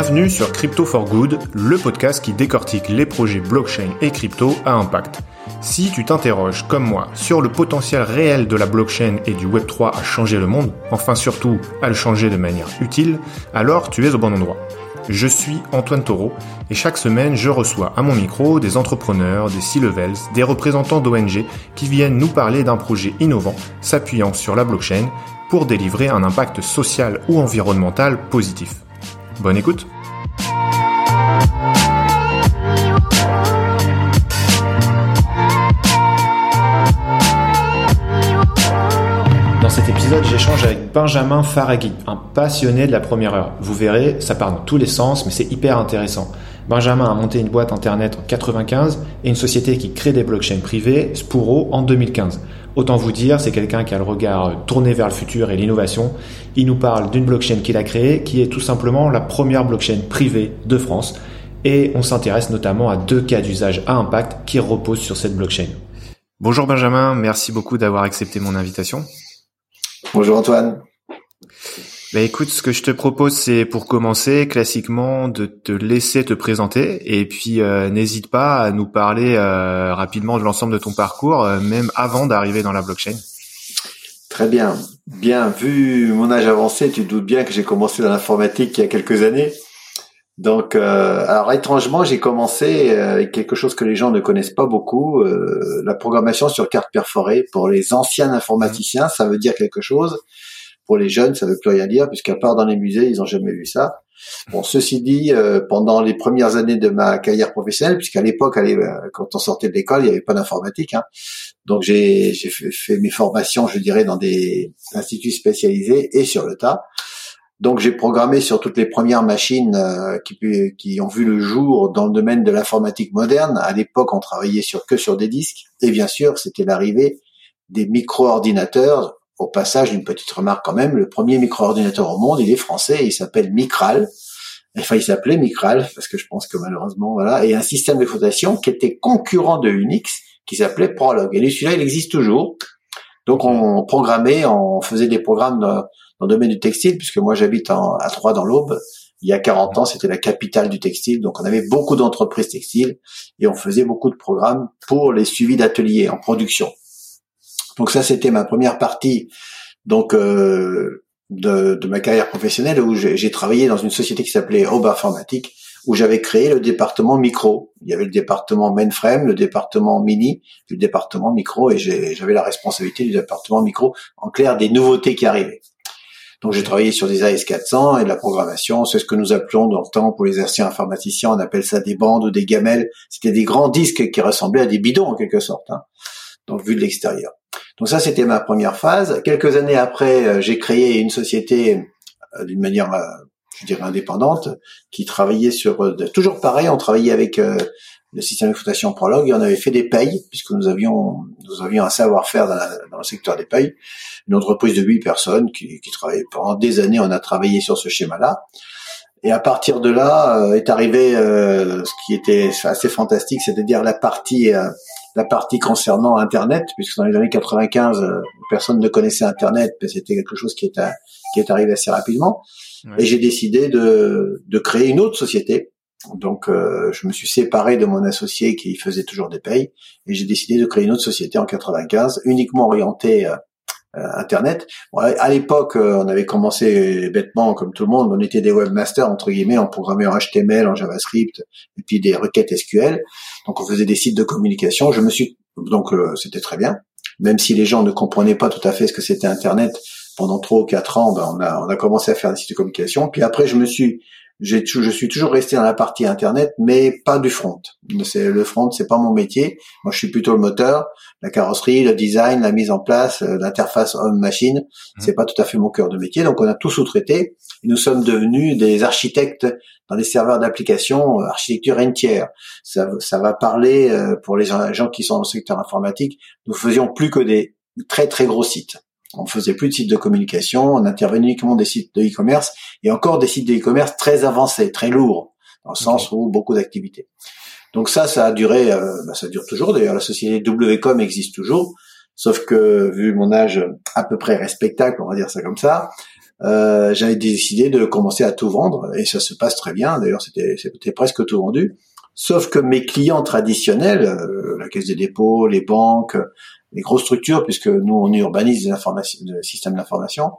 Bienvenue sur Crypto for Good, le podcast qui décortique les projets blockchain et crypto à impact. Si tu t'interroges, comme moi, sur le potentiel réel de la blockchain et du Web3 à changer le monde, enfin surtout à le changer de manière utile, alors tu es au bon endroit. Je suis Antoine Taureau et chaque semaine je reçois à mon micro des entrepreneurs, des C-levels, des représentants d'ONG qui viennent nous parler d'un projet innovant s'appuyant sur la blockchain pour délivrer un impact social ou environnemental positif. Bonne écoute Dans cet épisode, j'échange avec Benjamin Faraghi, un passionné de la première heure. Vous verrez, ça part dans tous les sens, mais c'est hyper intéressant. Benjamin a monté une boîte internet en 95 et une société qui crée des blockchains privées, Spuro, en 2015. Autant vous dire, c'est quelqu'un qui a le regard tourné vers le futur et l'innovation. Il nous parle d'une blockchain qu'il a créée, qui est tout simplement la première blockchain privée de France. Et on s'intéresse notamment à deux cas d'usage à impact qui reposent sur cette blockchain. Bonjour Benjamin, merci beaucoup d'avoir accepté mon invitation. Bonjour Antoine. Bah écoute, ce que je te propose, c'est pour commencer, classiquement, de te laisser te présenter, et puis euh, n'hésite pas à nous parler euh, rapidement de l'ensemble de ton parcours, euh, même avant d'arriver dans la blockchain. Très bien. Bien, vu mon âge avancé, tu doutes bien que j'ai commencé dans l'informatique il y a quelques années. Donc, alors étrangement, j'ai commencé avec quelque chose que les gens ne connaissent pas beaucoup, la programmation sur carte perforée. Pour les anciens informaticiens, ça veut dire quelque chose. Pour les jeunes, ça veut plus rien dire, puisqu'à part dans les musées, ils ont jamais vu ça. Bon, ceci dit, euh, pendant les premières années de ma carrière professionnelle, puisqu'à l'époque, euh, quand on sortait de l'école, il n'y avait pas d'informatique, hein. donc j'ai fait, fait, mes formations, je dirais, dans des instituts spécialisés et sur le tas. Donc j'ai programmé sur toutes les premières machines euh, qui, qui, ont vu le jour dans le domaine de l'informatique moderne. À l'époque, on travaillait sur que sur des disques, et bien sûr, c'était l'arrivée des micro-ordinateurs au passage, une petite remarque quand même, le premier micro-ordinateur au monde, il est français, il s'appelle Micral. Enfin, il s'appelait Micral, parce que je pense que malheureusement, voilà, et un système d'exploitation qui était concurrent de Unix, qui s'appelait Prolog. Et celui-là, il existe toujours. Donc, on programmait, on faisait des programmes dans, le domaine du textile, puisque moi, j'habite à Troyes dans l'Aube. Il y a 40 ans, c'était la capitale du textile, donc on avait beaucoup d'entreprises textiles et on faisait beaucoup de programmes pour les suivis d'ateliers en production. Donc ça, c'était ma première partie donc euh, de, de, ma carrière professionnelle où j'ai travaillé dans une société qui s'appelait Aube Informatique, où j'avais créé le département micro. Il y avait le département mainframe, le département mini, le département micro, et j'avais la responsabilité du département micro, en clair, des nouveautés qui arrivaient. Donc j'ai travaillé sur des AS400 et de la programmation, c'est ce que nous appelons dans le temps pour les anciens informaticiens, on appelle ça des bandes ou des gamelles. C'était des grands disques qui ressemblaient à des bidons en quelque sorte, hein, donc vu de l'extérieur. Donc ça, c'était ma première phase. Quelques années après, euh, j'ai créé une société euh, d'une manière, euh, je dirais, indépendante, qui travaillait sur... toujours pareil, on travaillait avec le système d'exploitation Prolog et on avait fait des payes, puisque nous avions nous avions un savoir-faire dans, le secteur des payes. Une entreprise de huit personnes qui, qui travaillait pendant des années, on a travaillé sur ce schéma-là. Et à partir de là est arrivé ce qui était assez fantastique, c'est-à-dire la partie la partie concernant Internet, puisque dans les années 95, euh, personne ne connaissait Internet, mais c'était quelque chose qui est, qui est arrivé assez rapidement. Et j'ai décidé de, de créer une autre société. Donc, euh, je me suis séparé de mon associé qui faisait toujours des payes, et j'ai décidé de créer une autre société en 95, uniquement orientée euh, Internet. à l'époque, euh, on avait commencé bêtement, comme tout le monde, on était des webmasters entre guillemets, on programmait en HTML, en JavaScript, et puis des requêtes SQL. Donc on faisait des sites de communication. Je me suis donc euh, c'était très bien, même si les gens ne comprenaient pas tout à fait ce que c'était Internet pendant trois ou quatre ans. Ben, on a on a commencé à faire des sites de communication. Puis après, je me suis je suis toujours resté dans la partie internet, mais pas du front. C'est le front, c'est pas mon métier. Moi, je suis plutôt le moteur, la carrosserie, le design, la mise en place, euh, l'interface homme-machine. Mmh. C'est pas tout à fait mon cœur de métier. Donc, on a tout sous-traité. Nous sommes devenus des architectes dans les serveurs d'application, euh, architecture entière. Ça, ça va parler euh, pour les gens qui sont dans le secteur informatique. Nous faisions plus que des très très gros sites. On faisait plus de sites de communication, on intervenait uniquement des sites de e-commerce et encore des sites de e-commerce très avancés, très lourds, dans le sens où beaucoup d'activités. Donc ça, ça a duré, euh, bah, ça dure toujours. D'ailleurs, la société WCOM existe toujours, sauf que vu mon âge à peu près respectable, on va dire ça comme ça, euh, j'avais décidé de commencer à tout vendre et ça se passe très bien. D'ailleurs, c'était c'était presque tout vendu. Sauf que mes clients traditionnels, euh, la Caisse des dépôts, les banques, les grosses structures, puisque nous on urbanise les informations, le système d'information,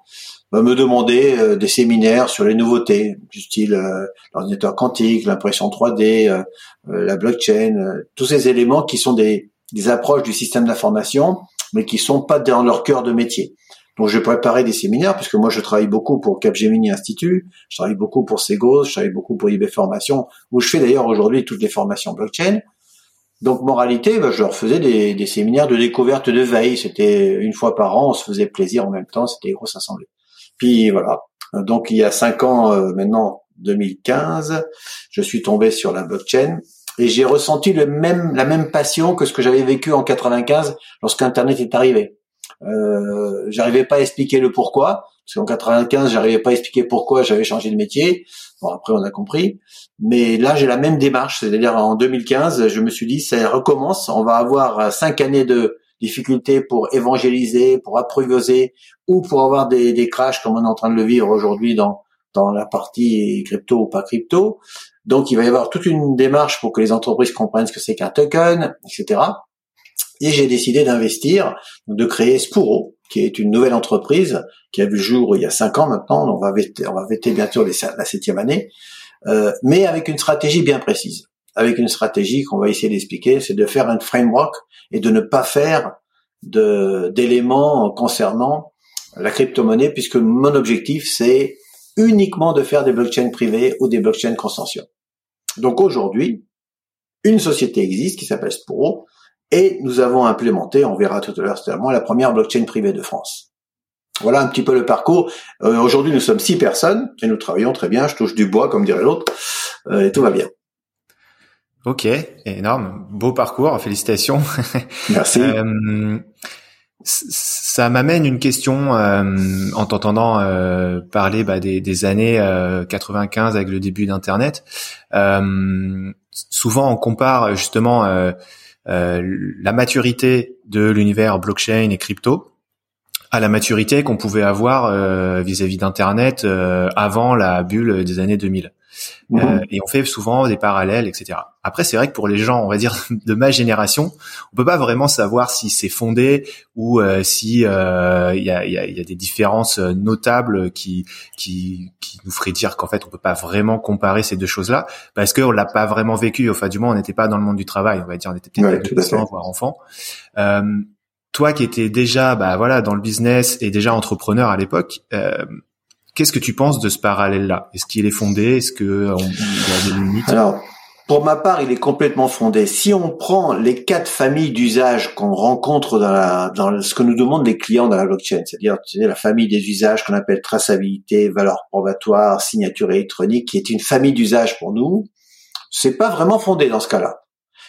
bah, me demandaient euh, des séminaires sur les nouveautés, du style euh, l'ordinateur quantique, l'impression 3D, la blockchain, tous ces éléments qui sont des, des approches du système d'information, mais qui sont pas dans leur cœur de métier. Donc j'ai préparé des séminaires puisque moi je travaille beaucoup pour Capgemini Institut, je travaille beaucoup pour Segos, je travaille beaucoup pour IB Formation, où je fais d'ailleurs aujourd'hui toutes les formations blockchain. Donc moralité, bah, je leur faisais des, des, séminaires de découverte de veille. C'était une fois par an, on se faisait plaisir en même temps, c'était une grosse assemblée. Puis voilà. Donc il y a cinq ans euh, maintenant, 2015, je suis tombé sur la blockchain et j'ai ressenti le même, la même passion que ce que j'avais vécu en 95 lorsqu'Internet est arrivé. Euh, j'arrivais pas à expliquer le pourquoi, parce qu'en 95, j'arrivais pas à expliquer pourquoi j'avais changé de métier. Bon, après, on a compris. Mais là, j'ai la même démarche. C'est-à-dire, en 2015, je me suis dit, ça recommence. On va avoir cinq années de difficultés pour évangéliser, pour apprivoiser, ou pour avoir des, des crashs comme on est en train de le vivre aujourd'hui dans, dans la partie crypto ou pas crypto. Donc, il va y avoir toute une démarche pour que les entreprises comprennent ce que c'est qu'un token, etc. Et j'ai décidé d'investir, de créer Spuro, qui est une nouvelle entreprise qui a vu le jour il y a cinq ans maintenant. On va vêter, on va bientôt la septième année, euh, mais avec une stratégie bien précise. Avec une stratégie qu'on va essayer d'expliquer, c'est de faire un framework et de ne pas faire d'éléments concernant la crypto-monnaie, puisque mon objectif c'est uniquement de faire des blockchains privées ou des blockchains consensuels. Donc aujourd'hui, une société existe qui s'appelle Sporo, et nous avons implémenté, on verra tout à l'heure certainement, la première blockchain privée de France. Voilà un petit peu le parcours. Euh, aujourd'hui, nous sommes six personnes et nous travaillons très bien. Je touche du bois, comme dirait l'autre, euh, et tout va bien. Ok, énorme, beau parcours, félicitations. Merci. euh, ça m'amène une question en t'entendant euh, parler bah, des, des, années 95 avec le début d'Internet. souvent, on compare justement euh, la maturité de l'univers blockchain et crypto à la maturité qu'on pouvait avoir euh, vis-à-vis d'Internet euh, avant la bulle des années 2000. Mhm. Euh, et on fait souvent des parallèles, etc. Après, c'est vrai que pour les gens, on va dire de ma génération, on peut pas vraiment savoir si c'est fondé ou euh, si euh, il y, a, y, a, y, a, des différences notables qui qui, qui nous feraient dire qu'en fait, on peut pas vraiment comparer ces deux choses-là parce qu'on l'a pas vraiment vécu. Enfin, du moins, on n'était pas dans le monde du travail. On va dire, on était peut-être adolescent, voire enfant. Euh, toi qui étais déjà bah voilà dans le business et déjà entrepreneur à l'époque, euh, qu'est-ce que tu penses de ce parallèle-là? Est-ce qu'il est fondé? Est-ce que on, y a des limites? Alors, pour ma part, il est complètement fondé. Si on prend les quatre familles d'usages qu'on rencontre dans, la, dans ce que nous demandent les clients dans la blockchain, c'est-à-dire la famille des usages qu'on appelle traçabilité, valeur probatoire, signature électronique, qui est une famille d'usages pour nous, c'est pas vraiment fondé dans ce cas-là.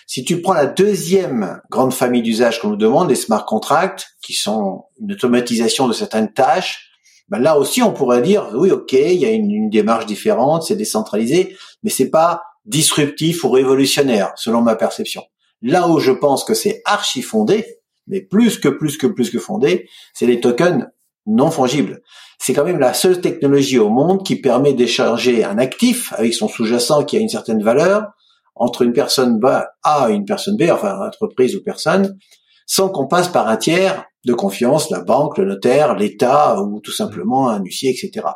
Si tu prends la deuxième grande famille d'usages qu'on nous demande, les smart contracts, qui sont une automatisation de certaines tâches, ben là aussi on pourrait dire oui ok il y a une, une démarche différente, c'est décentralisé, mais c'est pas disruptif ou révolutionnaire selon ma perception. Là où je pense que c'est archi fondé, mais plus que plus que plus que fondé, c'est les tokens non fongibles. C'est quand même la seule technologie au monde qui permet d'écharger un actif avec son sous-jacent qui a une certaine valeur entre une personne A et une personne B, enfin entreprise ou personne, sans qu'on passe par un tiers de confiance, la banque, le notaire, l'État ou tout simplement un huissier, etc.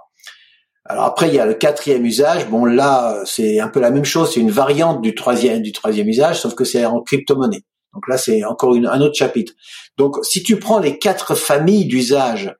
Alors après, il y a le quatrième usage. Bon, là, c'est un peu la même chose. C'est une variante du troisième, du troisième usage, sauf que c'est en crypto-monnaie. Donc là, c'est encore une, un autre chapitre. Donc, si tu prends les quatre familles d'usages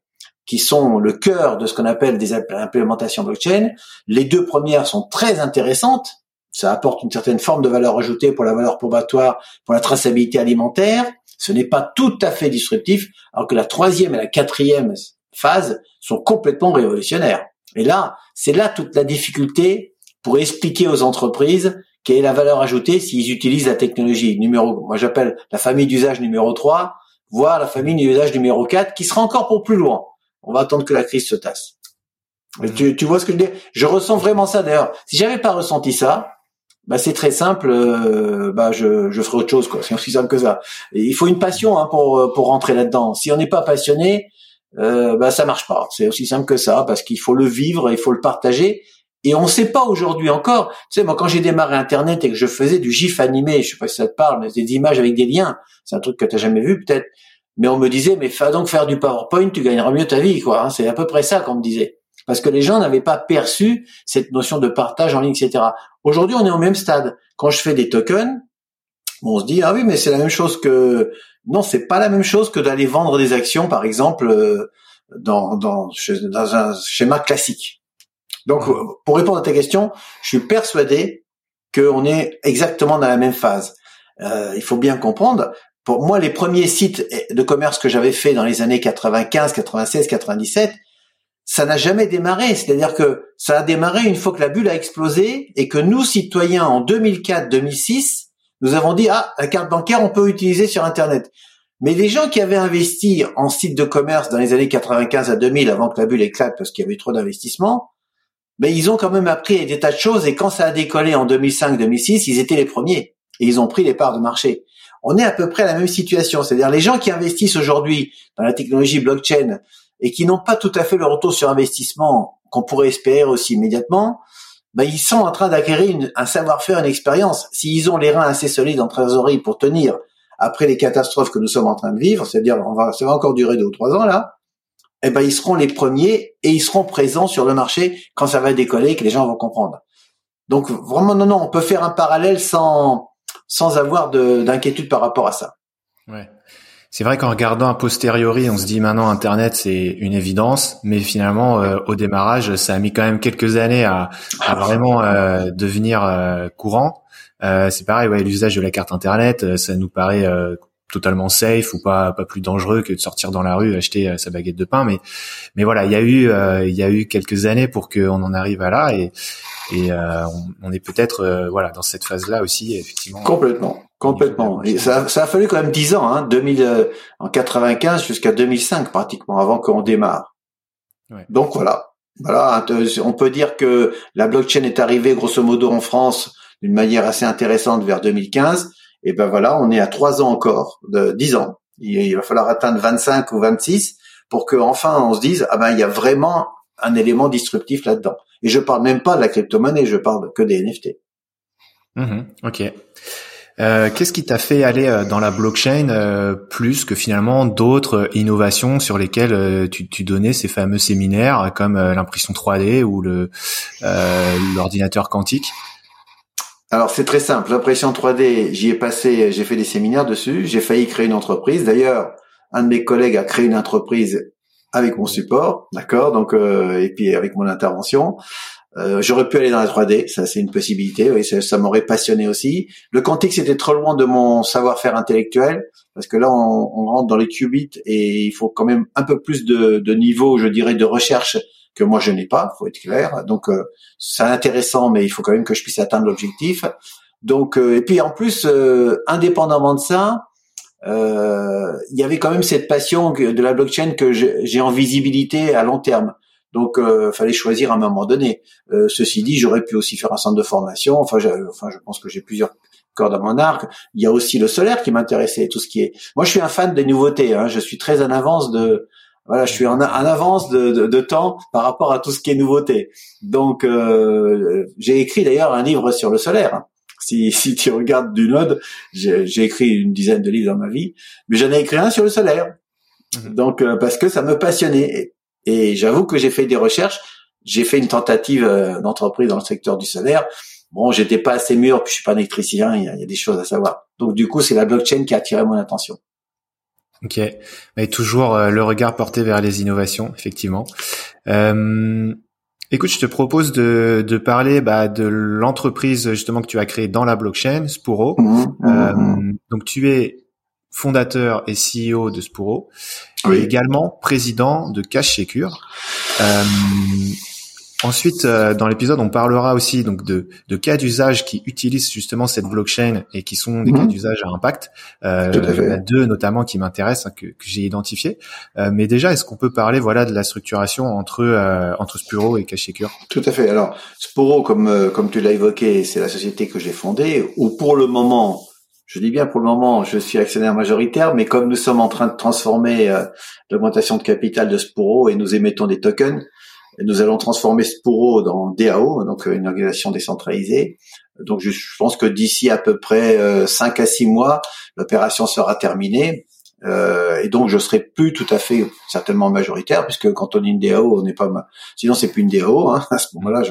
qui sont le cœur de ce qu'on appelle des implémentations blockchain, les deux premières sont très intéressantes ça apporte une certaine forme de valeur ajoutée pour la valeur probatoire, pour la traçabilité alimentaire. Ce n'est pas tout à fait disruptif, alors que la troisième et la quatrième phase sont complètement révolutionnaires. Et là, c'est là toute la difficulté pour expliquer aux entreprises quelle est la valeur ajoutée s'ils utilisent la technologie numéro, moi j'appelle la famille d'usage numéro 3, voire la famille d'usage numéro 4, qui sera encore pour plus loin. On va attendre que la crise se tasse. Tu, tu vois ce que je dire Je ressens vraiment ça d'ailleurs. Si j'avais pas ressenti ça, bah c'est très simple. Euh, bah je, je ferai autre chose quoi. C'est aussi simple que ça. Il faut une passion hein, pour pour rentrer là-dedans. Si on n'est pas passionné, euh, bah ça marche pas. C'est aussi simple que ça parce qu'il faut le vivre, il faut le partager. Et on ne sait pas aujourd'hui encore. Tu sais, moi, quand j'ai démarré Internet et que je faisais du GIF animé, je sais pas si ça te parle, mais des images avec des liens, c'est un truc que tu jamais vu peut-être. Mais on me disait, mais fais donc faire du PowerPoint, tu gagneras mieux ta vie, quoi. Hein. C'est à peu près ça qu'on me disait. Parce que les gens n'avaient pas perçu cette notion de partage en ligne, etc. Aujourd'hui, on est au même stade. Quand je fais des tokens, on se dit, ah oui, mais c'est la même chose que... Non, c'est pas la même chose que d'aller vendre des actions, par exemple, euh, dans, dans, dans un schéma classique. Donc, pour répondre à ta question, je suis persuadé qu'on est exactement dans la même phase. Euh, il faut bien comprendre. Pour moi, les premiers sites de commerce que j'avais fait dans les années 95, 96, 97, ça n'a jamais démarré. C'est-à-dire que ça a démarré une fois que la bulle a explosé et que nous, citoyens, en 2004, 2006, nous avons dit, ah, la carte bancaire, on peut utiliser sur Internet. Mais les gens qui avaient investi en sites de commerce dans les années 95 à 2000, avant que la bulle éclate parce qu'il y avait trop d'investissements, ben ils ont quand même appris des tas de choses et quand ça a décollé en 2005-2006, ils étaient les premiers et ils ont pris les parts de marché. On est à peu près à la même situation, c'est-à-dire les gens qui investissent aujourd'hui dans la technologie blockchain et qui n'ont pas tout à fait le retour sur investissement qu'on pourrait espérer aussi immédiatement, ben ils sont en train d'acquérir un savoir-faire, une expérience. S'ils ont les reins assez solides en trésorerie pour tenir après les catastrophes que nous sommes en train de vivre, c'est-à-dire on va, ça va encore durer deux ou trois ans là, eh ben ils seront les premiers et ils seront présents sur le marché quand ça va décoller que les gens vont comprendre. Donc vraiment non non, on peut faire un parallèle sans sans avoir d'inquiétude par rapport à ça. Ouais. C'est vrai qu'en regardant a posteriori, on se dit maintenant Internet c'est une évidence, mais finalement euh, au démarrage, ça a mis quand même quelques années à, à vraiment euh, devenir euh, courant. c'est pareil, ouais, l'usage de la carte Internet, ça nous paraît totalement safe ou pas pas plus dangereux que de sortir dans la rue acheter euh, sa baguette de pain mais mais voilà il y a eu euh, il y a eu quelques années pour qu'on en arrive à là et et euh, on, est peut-être voilà dans cette phase là aussi effectivement complètement complètement et ça, ça a fallu quand même 10 ans hein 2000 en 95 jusqu'à 2005 pratiquement avant qu'on démarre ouais. donc voilà voilà on peut dire que la blockchain est arrivée grosso modo en France d'une manière assez intéressante vers 2015 et ben voilà, on est à trois ans encore, de dix ans. Il, va falloir atteindre 25 ou 26 pour que enfin on se dise ah ben il y a vraiment un élément disruptif là-dedans. Et je parle même pas de la crypto-monnaie, je parle que des NFT. Mmh, ok. Euh, Qu'est-ce qui t'a fait aller euh, dans la blockchain euh, plus que finalement d'autres innovations sur lesquelles euh, tu, tu, donnais ces fameux séminaires comme l'impression 3D ou le l'ordinateur quantique? Alors c'est très simple, l'impression 3D, j'y ai passé, j'ai fait des séminaires dessus, j'ai failli créer une entreprise. D'ailleurs, un de mes collègues a créé une entreprise avec mon support, d'accord, donc euh, et puis avec mon intervention. Euh, j'aurais pu aller dans la 3D, ça c'est une possibilité, oui, ça, m'aurait passionné aussi. Le quantique c'était trop loin de mon savoir-faire intellectuel parce que là on, on, rentre dans les qubits et il faut quand même un peu plus de, de niveau, je dirais, de recherche que moi je n'ai pas, faut être clair. Donc euh, c'est intéressant, mais il faut quand même que je puisse atteindre l'objectif. Donc euh, et puis en plus, euh, indépendamment de ça, il y avait quand même cette passion de la blockchain que j'ai en visibilité à long terme. Donc, euh, fallait choisir à un moment donné. ceci dit, j'aurais pu aussi faire un centre de formation. Enfin, je, enfin, je pense que j'ai plusieurs cordes à mon arc. Il y a aussi le solaire qui m'intéressait, tout ce qui est. Moi, je suis un fan des nouveautés. Hein. Je suis très en avance de voilà, je suis en, avance de, de, temps par rapport à tout ce qui est nouveauté. Donc, euh, j'ai écrit d'ailleurs un livre sur le solaire. Si, si tu regardes du Node, j'ai écrit une dizaine de livres dans ma vie, mais j'en ai écrit un sur le solaire. Mhm. Donc, euh, parce que ça me passionnait. Et, j'avoue que j'ai fait des recherches. J'ai fait une tentative euh, d'entreprise dans le secteur du solaire. Bon, j'étais pas assez mûr, puis je suis pas un électricien. Il y, a, il y a des choses à savoir. Donc, du coup, c'est la blockchain qui a attiré mon attention. Ok, mais toujours euh, le regard porté vers les innovations, effectivement. Euh, écoute, je te propose de, de parler bah, de l'entreprise justement que tu as créée dans la blockchain, Spuro. Mmh, mmh, euh, mmh. donc tu es fondateur et CEO de Spuro, et également président de Cash Secure. Euh, Ensuite, euh, dans l'épisode, on parlera aussi donc de, de cas d'usage qui utilisent justement cette blockchain et qui sont des cas mhm. d'usage à impact. Euh, il y en a deux notamment qui m'intéressent, hein, que, que j'ai identifié. Euh, mais déjà, est-ce qu'on peut parler voilà de la structuration entre euh, entre Spuro et CashSecure Tout à fait. Alors Spuro, comme euh, comme tu l'as évoqué, c'est la société que j'ai fondée. Où pour le moment, je dis bien pour le moment, je suis actionnaire majoritaire, mais comme nous sommes en train de transformer euh, l'augmentation de capital de Sporo et nous émettons des tokens, nous allons transformer Sporo dans DAO, donc une organisation décentralisée. Donc je pense que d'ici à peu près euh, 5 à 6 mois, l'opération sera terminée. Euh, et donc je serai plus tout à fait certainement majoritaire puisque quand on dit une DAO, on n'est pas sinon c'est plus une DAO hein, à ce moment-là.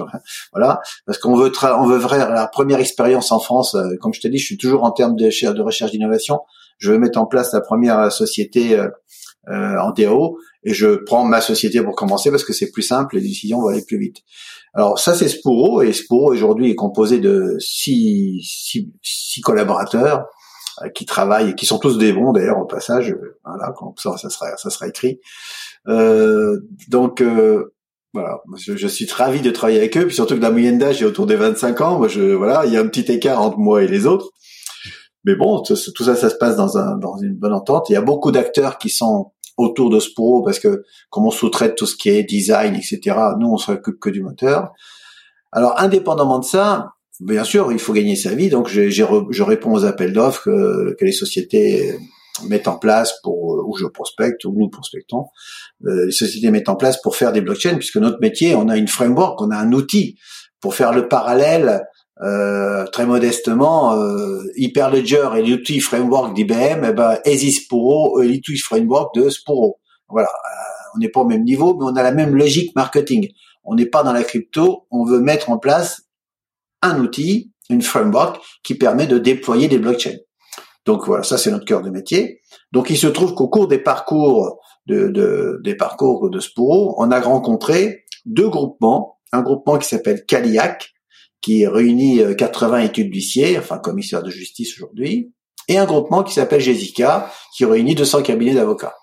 Voilà, parce qu'on veut on veut la première expérience en France. Euh, comme je te dis, je suis toujours en termes de, recherche d'innovation. Je veux mettre en place la première société euh, euh en DAO et je prends ma société pour commencer parce que c'est plus simple, les décisions vont aller plus vite. Alors ça c'est Sporo et Sporo aujourd'hui est composé de six, six, six collaborateurs euh, qui travaillent et qui sont tous des bons d'ailleurs au passage. Euh, voilà, comme ça, sera, ça sera écrit. Euh, donc euh, voilà, je, suis ravi de travailler avec eux, puis surtout que la moyenne d'âge est autour des 25 ans. Moi, je voilà, il y a un petit écart entre moi et les autres. Mais bon, tout, ça, ça se passe dans, un, dans une bonne entente. Il y a beaucoup d'acteurs qui sont autour de Sporo parce que comme on sous-traite tout ce qui est design, etc. Nous, on s'occupe que du moteur. Alors, indépendamment de ça, bien sûr, il faut gagner sa vie, donc je réponds aux appels d'offres que, les sociétés mettent en place pour ou je prospecte ou nous prospectons euh, les sociétés mettent en place pour faire des blockchains puisque notre métier on a une framework on a un outil pour faire le parallèle euh, très modestement euh, Hyperledger et l'outil framework d'IBM eh ben Sporo et l'outil framework de Sporo. Voilà on n'est pas au même niveau mais on a la même logique marketing. On n'est pas dans la crypto on veut mettre en place un outil, une framework qui permet de déployer des blockchains. Donc voilà, ça c'est notre cœur de métier. Donc il se trouve qu'au cours des parcours de, des parcours de Sporo, on a rencontré deux groupements, un groupement qui s'appelle Caliac, qui réunit 80 euh, études d'huissiers, enfin commissaire de justice aujourd'hui, et un groupement qui s'appelle Jessica, qui réunit 200 cabinets d'avocats.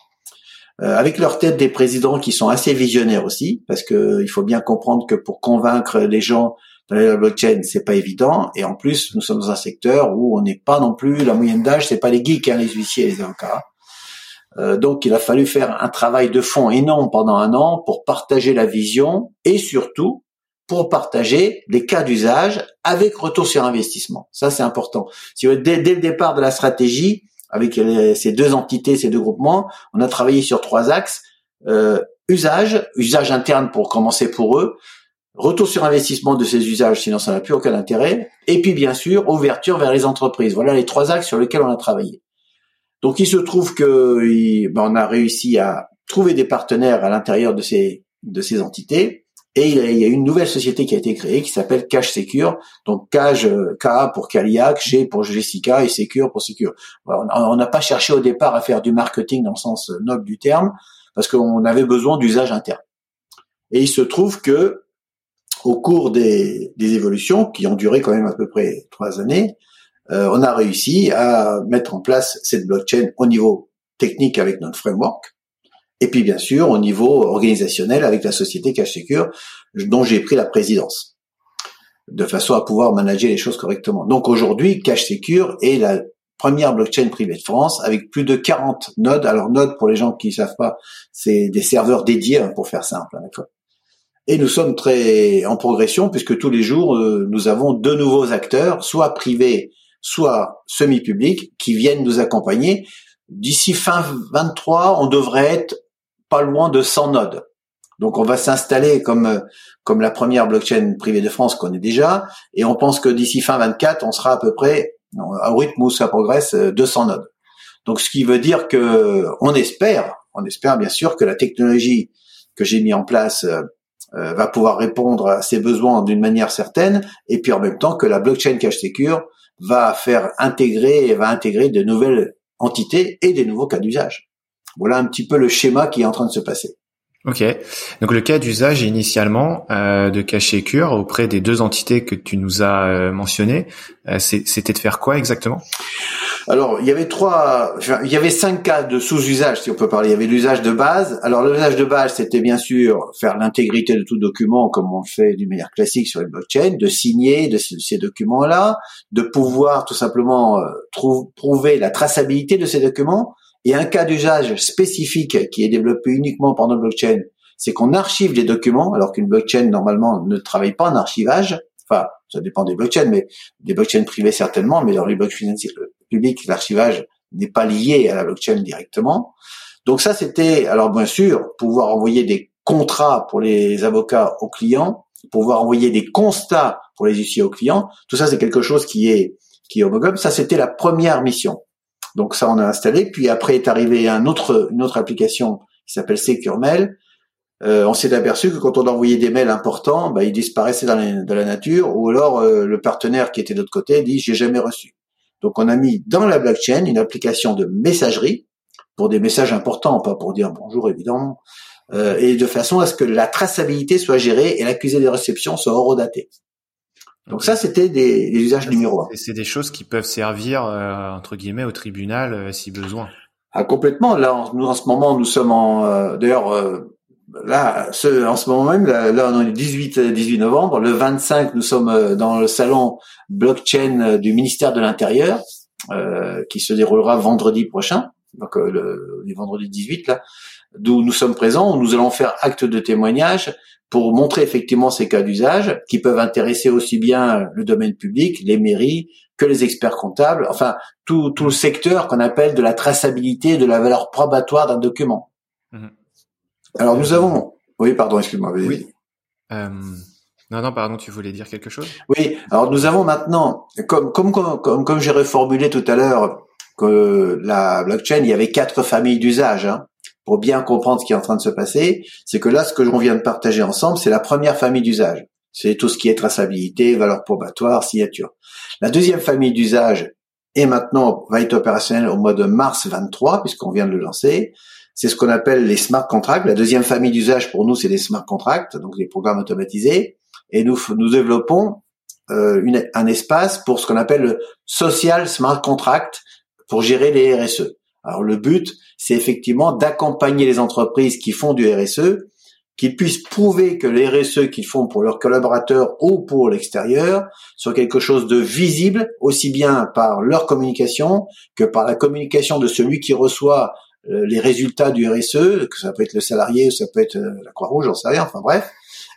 Euh, avec leur tête des présidents qui sont assez visionnaires aussi, parce que il faut bien comprendre que pour convaincre les gens la blockchain, c'est pas évident. Et en plus, nous sommes dans un secteur où on n'est pas non plus la moyenne d'âge, c'est pas les geeks, hein, les huissiers les avocats. Euh, donc, il a fallu faire un travail de fond énorme pendant un an pour partager la vision et surtout pour partager les cas d'usage avec retour sur investissement. Ça, c'est important. Si dès, dès, le départ de la stratégie, avec ces deux entités, ces deux groupements, on a travaillé sur trois axes. Euh, usage, usage interne pour commencer pour eux, retour sur investissement de ces usages, sinon ça n'a plus aucun intérêt. Et puis bien sûr, ouverture vers les entreprises. Voilà les trois axes sur lesquels on a travaillé. Donc il se trouve que ben, on a réussi à trouver des partenaires à l'intérieur de ces de ces entités. Et il y, a, une nouvelle société qui a été créée qui s'appelle Cash Secure. Donc Cash, K pour Caliac, G pour Jessica et Secure pour Secure. on n'a pas cherché au départ à faire du marketing dans le sens noble du terme parce qu'on avait besoin d'usage interne. Et il se trouve que au cours des, évolutions qui ont duré quand même à peu près trois années, euh, on a réussi à mettre en place cette blockchain au niveau technique avec notre framework, et puis bien sûr au niveau organisationnel avec la société Cash Secure dont j'ai pris la présidence, de façon à pouvoir manager les choses correctement. Donc aujourd'hui, Cash Secure est la première blockchain privée de France avec plus de 40 nodes. Alors nodes pour les gens qui ne savent pas, c'est des serveurs dédiés hein, pour faire simple, hein, et nous sommes très en progression puisque tous les jours, euh, nous avons deux nouveaux acteurs, soit privés, soit semi-publics, qui viennent nous accompagner. D'ici fin 23, on devrait être pas loin de 100 nodes. Donc on va s'installer comme comme la première blockchain privée de France qu'on est déjà, et on pense que d'ici fin 24, on sera à peu près, au rythme où ça progresse, 200 nodes. Donc ce qui veut dire que on espère, on espère bien sûr que la technologie que j'ai mis en place euh, va pouvoir répondre à ses besoins d'une manière certaine, et puis en même temps que la blockchain cache Secure va faire intégrer, va intégrer de nouvelles entités et des nouveaux cas d'usage. Voilà un petit peu le schéma qui est en train de se passer. Ok. Donc le cas d'usage initialement euh, de Secure auprès des deux entités que tu nous as euh, mentionnées, euh, c'était de faire quoi exactement? Alors, il y avait trois, il y avait cinq cas de sous-usage, si on peut parler. Il y avait l'usage de base. Alors, l'usage de base, c'était bien sûr faire l'intégrité de tout document, comme on le fait d'une manière classique sur les blockchains, de signer de ces documents-là, de pouvoir tout simplement euh, prouver la traçabilité de ces documents. Et un cas d'usage spécifique qui est développé uniquement par notre blockchain, c'est qu'on archive les documents, alors qu'une blockchain normalement ne travaille pas en archivage. Enfin, ça dépend des blockchains, mais des blockchains privées certainement, mais dans les blockchains public, l'archivage n'est pas lié à la blockchain directement. Donc ça, c'était, alors bien sûr, pouvoir envoyer des contrats pour les avocats aux clients, pouvoir envoyer des constats pour les huissiers aux clients. Tout ça, c'est quelque chose qui est qui est homogame. Ça, c'était la première mission. Donc ça, on a installé. Puis après est arrivé un autre, une autre application qui s'appelle SecureMail. Euh, on s'est aperçu que quand on envoyait des mails importants, bah, ils disparaissaient dans la, nature, ou alors euh, le partenaire qui était de l'autre côté dit j'ai jamais reçu. Donc on a mis dans la blockchain une application de messagerie pour des messages importants, pas pour dire bonjour évidemment, euh, et de façon à ce que la traçabilité soit gérée et l'accusé de réception soit horodaté. Donc ça, c'était des, des, usages numéro un. C'est des choses qui peuvent servir euh, entre guillemets au tribunal euh, si besoin. Ah complètement. Là, nous en ce moment, nous sommes en euh, d'ailleurs là, ce, en ce moment même, là, là, on est 18 18 novembre. Le 25, nous sommes dans le salon blockchain du ministère de l'Intérieur qui se déroulera vendredi prochain. Donc le, le vendredi 18 là, d'où nous sommes présents. Où nous allons faire acte de témoignage pour montrer effectivement ces cas d'usage qui peuvent intéresser aussi bien le domaine public, les mairies, que les experts comptables, enfin tout, tout le secteur qu'on appelle de la traçabilité de la valeur probatoire d'un document. Mhm. Alors nous avons, oui pardon, excuse-moi. Oui. Euh... Non, non, pardon, tu voulais dire quelque chose? Oui, alors nous avons maintenant, comme, comme, comme, comme j'ai reformulé tout à l'heure, que la blockchain, il y avait quatre familles d'usage. Hein pour bien comprendre ce qui est en train de se passer, c'est que là, ce que l'on vient de partager ensemble, c'est la première famille d'usage. C'est tout ce qui est traçabilité, valeur probatoire, signature. La deuxième famille d'usage est maintenant, va être opérationnelle au mois de mars 23, puisqu'on vient de le lancer. C'est ce qu'on appelle les smart contracts. La deuxième famille d'usage pour nous, c'est les smart contracts, donc les programmes automatisés. Et nous, nous développons euh, un espace pour ce qu'on appelle le social smart contract pour gérer les RSE. Alors le but, c'est effectivement d'accompagner les entreprises qui font du RSE, qu'ils puissent prouver que les RSE qu'ils font pour leurs collaborateurs ou pour l'extérieur sont quelque chose de visible, aussi bien par leur communication que par la communication de celui qui reçoit les résultats du RSE, que ça peut être le salarié, ça peut être euh, la Croix-Rouge, j'en sais rien, enfin bref,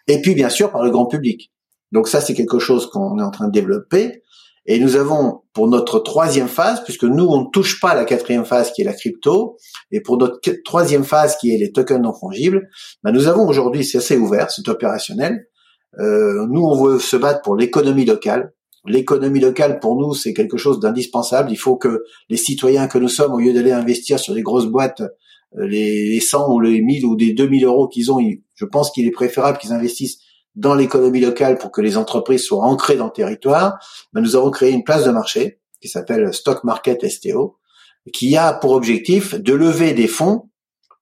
et puis bien sûr par le grand public. Donc ça, c'est quelque chose qu'on est en train de développer. Et nous avons pour notre troisième phase, puisque nous on ne touche pas à la quatrième phase qui est la crypto, et pour notre troisième phase qui est les tokens non fongibles, ben nous avons aujourd'hui, c'est assez ouvert, c'est opérationnel. Euh, nous on veut se battre pour l'économie locale. L'économie locale pour nous c'est quelque chose d'indispensable. Il faut que les citoyens que nous sommes, au lieu d'aller investir sur des grosses boîtes, euh, les 100 ou les 1000 ou des 2000 euros qu'ils ont, je pense qu'il est préférable qu'ils investissent dans l'économie locale pour que les entreprises soient ancrées dans le territoire, ben nous avons créé une place de marché qui s'appelle Stock Market STO, qui a pour objectif de lever des fonds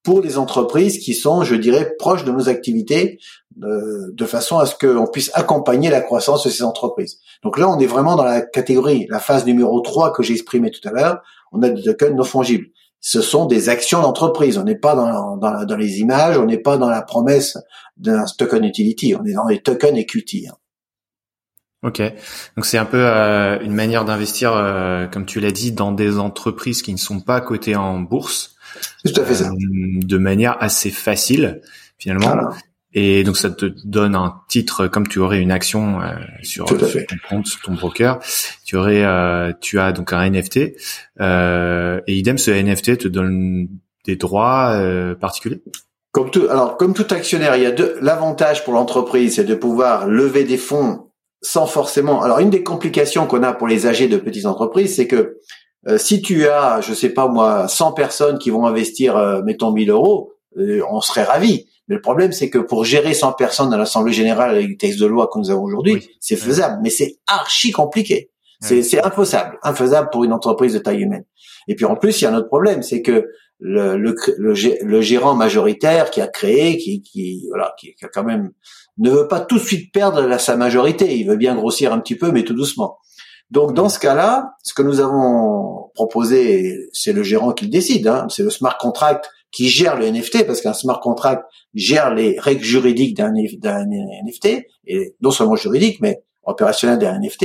pour des entreprises qui sont, je dirais, proches de nos activités, euh, de façon à ce qu'on puisse accompagner la croissance de ces entreprises. Donc là, on est vraiment dans la catégorie, la phase numéro 3 que j'ai exprimée tout à l'heure, on a des tokens non fongibles ce sont des actions d'entreprise. On n'est pas dans, dans, dans, les images, on n'est pas dans la promesse d'un token utility, on est dans les tokens equity. Hein. Ok, donc c'est un peu euh, une manière d'investir, euh, comme tu l'as dit, dans des entreprises qui ne sont pas cotées en bourse, tout à fait ça. Euh, de manière assez facile finalement. Et donc ça te donne un titre comme tu aurais une action euh, sur, ton compte, sur ton broker. Tu aurais, euh, tu as donc un NFT euh, et idem ce NFT te donne des droits euh, particuliers? Comme tout, alors comme tout actionnaire, il y a deux. L'avantage pour l'entreprise, c'est de pouvoir lever des fonds sans forcément. Alors une des complications qu'on a pour les AG de petites entreprises, c'est que si tu as, je sais pas moi, 100 personnes qui vont investir, mettons 1000 euros, on serait ravi mais le problème, c'est que pour gérer 100 personnes dans l'Assemblée générale avec les textes de loi que nous avons aujourd'hui, c'est faisable, mais c'est archi compliqué. C'est, c'est infaisable, infaisable pour une entreprise de taille humaine. Et puis en plus, il y a un autre problème, c'est que le, le, le, gérant majoritaire qui a créé, qui, qui voilà, qui, a quand même ne veut pas tout de suite perdre sa majorité. Il veut bien grossir un petit peu, mais tout doucement. Donc dans ce cas-là, ce que nous avont proposé, c'est le gérant qui le décide. Hein, c'est le smart contract qui gère le NFT, parce qu'un smart contract gère les règles juridiques d'un NFT, et non seulement juridiques, mais opérationnelles d'un NFT,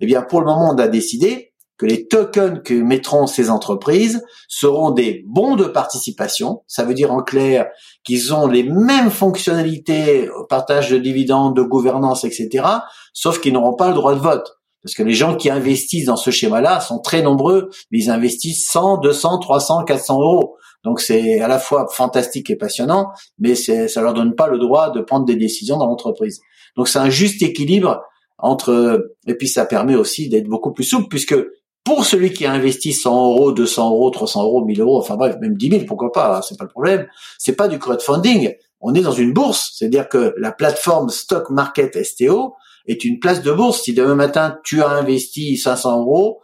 eh bien, pour le moment, on a décidé que les tokens que mettront ces entreprises seront des bons de participation. Ça veut dire en clair qu'ils ont les mêmes fonctionnalités, partage de dividendes, de gouvernance, etc., sauf qu'ils n'auront pas le droit de vote. Parce que les gens qui investissent dans ce schéma-là sont très nombreux, mais ils investissent 100, 200, 300, 400 euros. Donc c'est à la fois fantastique et passionnant, mais ça leur donne pas le droit de prendre des décisions dans l'entreprise. Donc c'est un juste équilibre entre et puis ça permet aussi d'être beaucoup plus souple puisque pour celui qui a investi 100 euros, 200 euros, 300 euros, 1000 euros, enfin bref, même 10 000, pourquoi pas, hein, c'est pas le problème. C'est pas du crowdfunding. On est dans une bourse, c'est-à-dire que la plateforme Stock Market STO est une place de bourse. Si demain matin tu as investi 500 euros,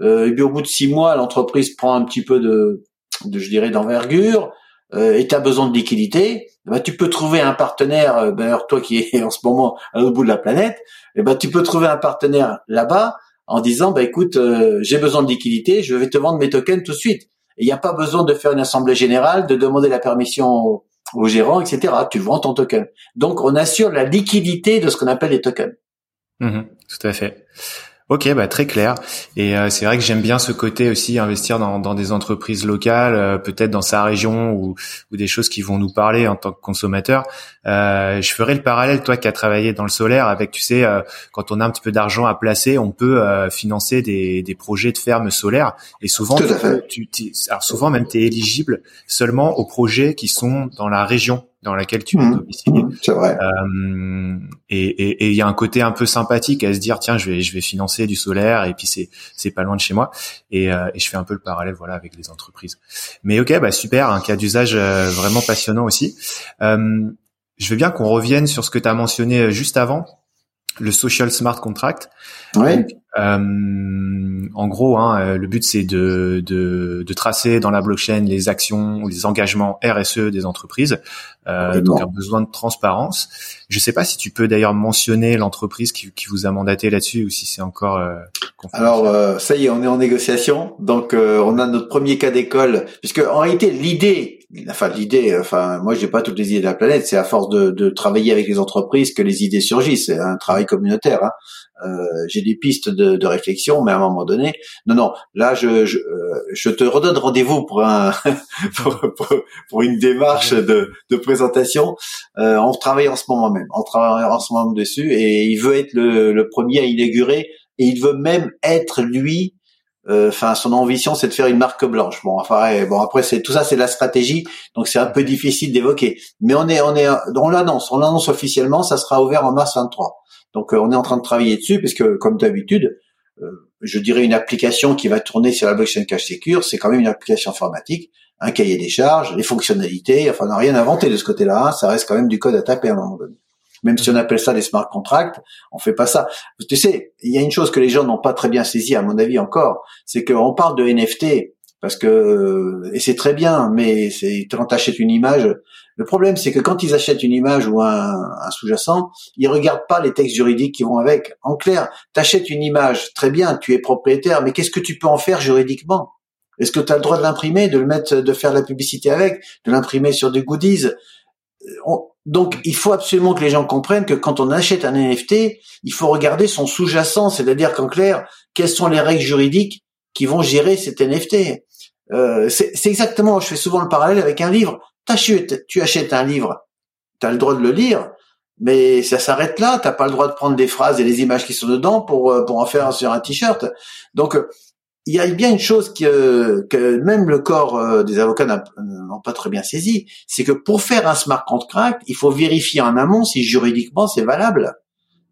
euh, et puis au bout de six mois l'entreprise prend un petit peu de, de je dirais d'envergure, euh, et tu as besoin de liquidité, eh ben, tu peux trouver un partenaire, euh, ben, toi qui es en ce moment à l'autre bout de la planète, eh ben, tu peux trouver un partenaire là-bas en disant, bah, écoute, euh, j'ai besoin de liquidité, je vais te vendre mes tokens tout de suite. Il n'y a pas besoin de faire une assemblée générale, de demander la permission au, au gérant, etc. Tu vends ton token. Donc, on assure la liquidité de ce qu'on appelle les tokens. Mmh tout à fait. Ok, bah très clair. Et euh, c'est vrai que j'aime bien ce côté aussi investir dans, dans des entreprises locales, euh, peut-être dans sa région ou, ou, des choses qui vont nous parler en tant que consommateur. Euh, je ferai le parallèle, toi qui as travaillé dans le solaire, avec tu sais, euh, quand on a un petit peu d'argent à placer, on peut financer des, des projets de fermes solaires. Et souvent, tu, tu, alors souvent même tu es éligible seulement aux projets qui sont dans la région dans laquelle tu es mmh. domicilié. Mmh, c'est vrai. Euh, et il y a un côté un peu sympathique à se dire tiens je vais je vais financer du solaire et puis c'est c'est pas loin de chez moi et, euh, et, je fais un peu le parallèle voilà avec les entreprises. Mais ok bah super un cas d'usage euh, vraiment passionnant aussi. Je veux bien qu'on revienne sur ce que tu as mentionné juste avant le social smart contract. Oui. Euh, en gros, hein, euh, le but c'est de, de, de, tracer dans la blockchain les actions ou les engagements RSE des entreprises. Euh, donc un besoin de transparence. Je ne sais pas si tu peux d'ailleurs mentionner l'entreprise qui, qui, vous a mandaté là-dessus ou si c'est encore. Euh, Alors euh, ça y est, on est en négociation. Donc on a notre premier cas d'école, puisque en réalité l'idée enfin l'idée, enfin moi j'ai pas toutes les idées de la planète, c'est à force de, de, travailler avec les entreprises que les idées surgissent. C'est un travail communautaire. Hein. Euh, j'ai des pistes de, de, réflexion, mais à un moment donné, non, non. Là, je, je, euh, je te redonne rendez-vous pour un pour, pour, une démarche de, de présentation. Euh, on travaille en ce moment même, on travaille en ce moment dessus, et il veut être le, le premier à inaugurer, et il veut même être lui enfin son ambition c'est de faire une marque blanche. Bon enfin bon après c'est tout ça c'est la stratégie donc c'est un peu difficile d'évoquer. Mais on est on est on l'annonce on l'annonce officiellement ça sera ouvert en mars 23 donc euh, on est en train de travailler dessus puisque comme d'habitude euh, je dirais une application qui va tourner sur la blockchain cache secure c'est quand même une application informatique un cahier des charges les fonctionnalités enfin on n'a rien inventé de ce côté-là hein. ça reste quand même du code à taper à un moment donné même si on appelle ça des smart contracts, on fait pas ça. Tu sais, il y a une chose que les gens n'ont pas très bien saisi, à mon avis encore, c'est qu'on parle de NFT parce que et c'est très bien, mais c'est quand tu achètes une image. Le problème, c'est que quand ils achètent une image ou un, un sous-jacent, ils regardent pas les textes juridiques qui vont avec. En clair, tu achètes une image, très bien, tu es propriétaire, mais qu'est-ce que tu peux en faire juridiquement? Est-ce que tu as le droit de l'imprimer, de le mettre, de faire la publicité avec, de l'imprimer sur des goodies? Donc, il faut absolument que les gens comprennent que quand on achète un NFT, il faut regarder son sous-jacent, c'est-à-dire qu'en clair, quelles sont les règles juridiques qui vont gérer cet NFT. Euh, c'est exactement, je fais souvent le parallèle avec un livre. Tu achètes un livre, tu as le droit de le lire, mais ça s'arrête là. T'as pas le droit de prendre des phrases et les images qui sont dedans pour euh, pour en faire sur un t-shirt. Donc il y a bien une chose que, que même le corps euh, des avocats n'ont pas très bien saisi, c'est que pour faire un smart contract, il faut vérifier en amont si juridiquement c'est valable.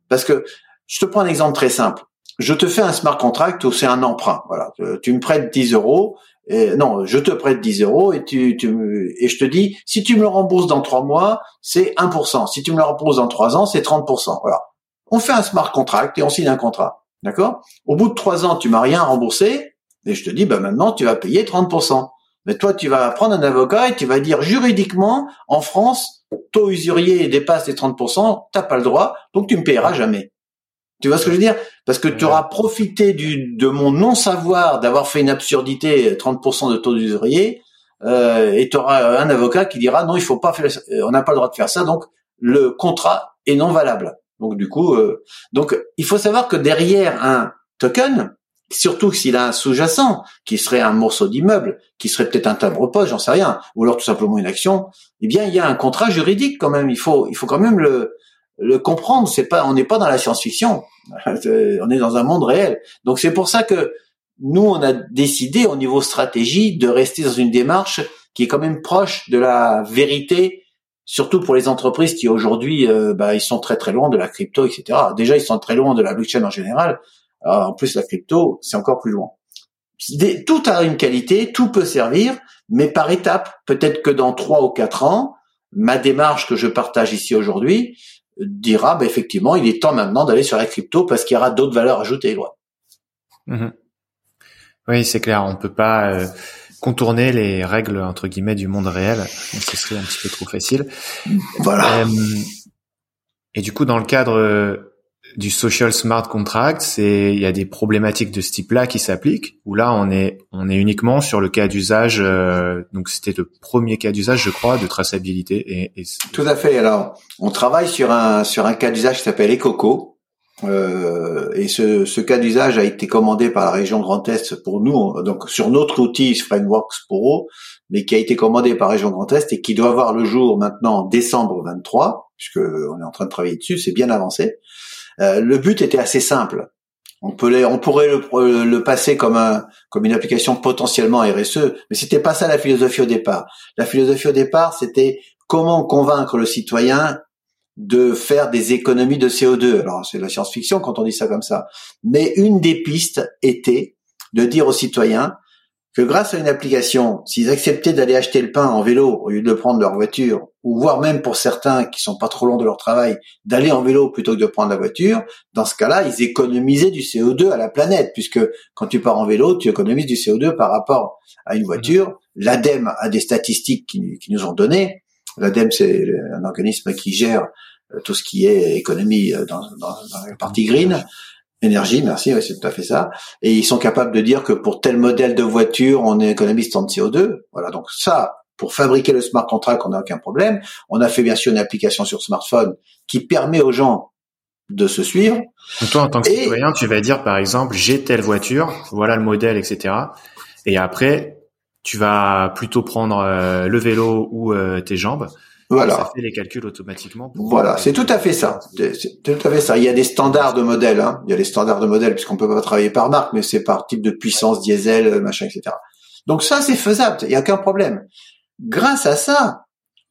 Parce que je te prends un exemple très simple. Je te fais un smart contract où c'est un emprunt. Voilà, tu me prêtes 10 euros. Et, non, je te prête 10 euros et tu, tu et je te dis si tu me le rembourses dans trois mois, c'est 1%. Si tu me le rembourses dans trois ans, c'est 30%. Voilà. On fait un smart contract et on signe un contrat. D'accord? Au bout de trois ans, tu m'as rien remboursé, et je te dis, bah maintenant, tu vas payer 30%. Mais toi, tu vas prendre un avocat et tu vas dire juridiquement, en France, taux usurier dépasse les 30%, t'as pas le droit, donc tu me payeras jamais. Tu vois ce que je veux dire? Parce que tu auras profité du, de mon non-savoir d'avoir fait une absurdité, 30% de taux usurier, euh, et tu auras un avocat qui dira non, il faut pas faire, on n'a pas le droit de faire ça, donc le contrat est non valable. Donc du coup, euh, donc il faut savoir que derrière un token, surtout s'il a un sous-jacent, qui serait un morceau d'immeuble, qui serait peut-être un timbre-poste, j'en sais rien, ou alors tout simplement une action, eh bien il y a un contrat juridique quand même. Il faut, il faut quand même le le comprendre. C'est pas, on n'est pas dans la science-fiction. on est dans un monde réel. Donc c'est pour ça que nous, on a décidé au niveau stratégie de rester dans une démarche qui est quand même proche de la vérité, surtout pour les entreprises qui aujourd'hui, euh, bah, ils sont très très loin de la crypto, etc. Déjà, ils sont très loin de la blockchain en général. en plus, la crypto, c'est encore plus loin. Tout a une qualité, tout peut servir, mais par étapes. Peut-être que dans trois ou quatre ans, ma démarche que je partage ici aujourd'hui dira, bah, effectivement, il est temps maintenant d'aller sur la crypto parce qu'il y aura d'autres valeurs ajoutées. Mmh oui, c'est clair. On peut pas euh, contourner les règles entre guillemets du monde réel. Ce serait un petit peu trop facile. Voilà. Euh, et du coup, dans le cadre euh, du social smart contract, c'est il y a des problématiques de ce type-là qui s'appliquent. Où là, on est on est uniquement sur le cas d'usage. donc, c'était le premier cas d'usage, je crois, de traçabilité. Et, et Tout à fait. Alors, on travaille sur un sur un cas d'usage qui s'appelle Ecoco. Euh, et ce, ce cas d'usage a été commandé par la région Grand Est pour nous, donc sur notre outil Frameworks Pro, mais qui a été commandé par la région Grand Est et qui doit voir le jour maintenant en décembre 23, puisque on est en train de travailler dessus, c'est bien avancé. Euh, le but était assez simple. On, peut on pourrait le, le, passer comme, un, comme une application potentiellement RSE, mais c'était pas ça la philosophie au départ. La philosophie au départ, c'était comment convaincre le citoyen de faire des économies de CO2. Alors c'est la science-fiction quand on dit ça comme ça. Mais une des pistes était de dire aux citoyens que grâce à une application, s'ils acceptaient d'aller acheter le pain en vélo au lieu de le prendre leur voiture, ou voire même pour certains qui sont pas trop loin de leur travail, d'aller en vélo plutôt que de prendre la voiture, dans ce cas-là, ils économisaient du CO2 à la planète, puisque quand tu pars en vélo, tu économises du CO2 par rapport à une voiture. L'ADEME a des statistiques qui, qui nous ont données. L'ADEME, c'est un organisme qui gère tout ce qui est économie euh, dans, dans, dans la partie green. Énergie, merci, c'est tout à fait ça. Et ils sont capables de dire que pour tel modèle de voiture, on économise tant de CO2. Voilà, donc ça, pour fabriquer le smart contract, on n'a aucun problème. On a fait bien sûr une application sur smartphone qui permet aux gens de se suivre. Donc toi, en tant que citoyen, tu vas dire par exemple, j'ai telle voiture, voilà le modèle, etc. Et après, tu vas plutôt prendre euh, le vélo ou tes jambes voilà. Ça fait les calculs automatiquement. Voilà, c'est tout à fait ça. C'est tout à fait ça. Il y a des standards de modèles. Hein. Il y a des standards de modèles puisqu'on peut pas travailler par marque, mais c'est par type de puissance, diesel, machin, etc. Donc ça, c'est faisable. Il n'y a aucun problème. Grâce à ça,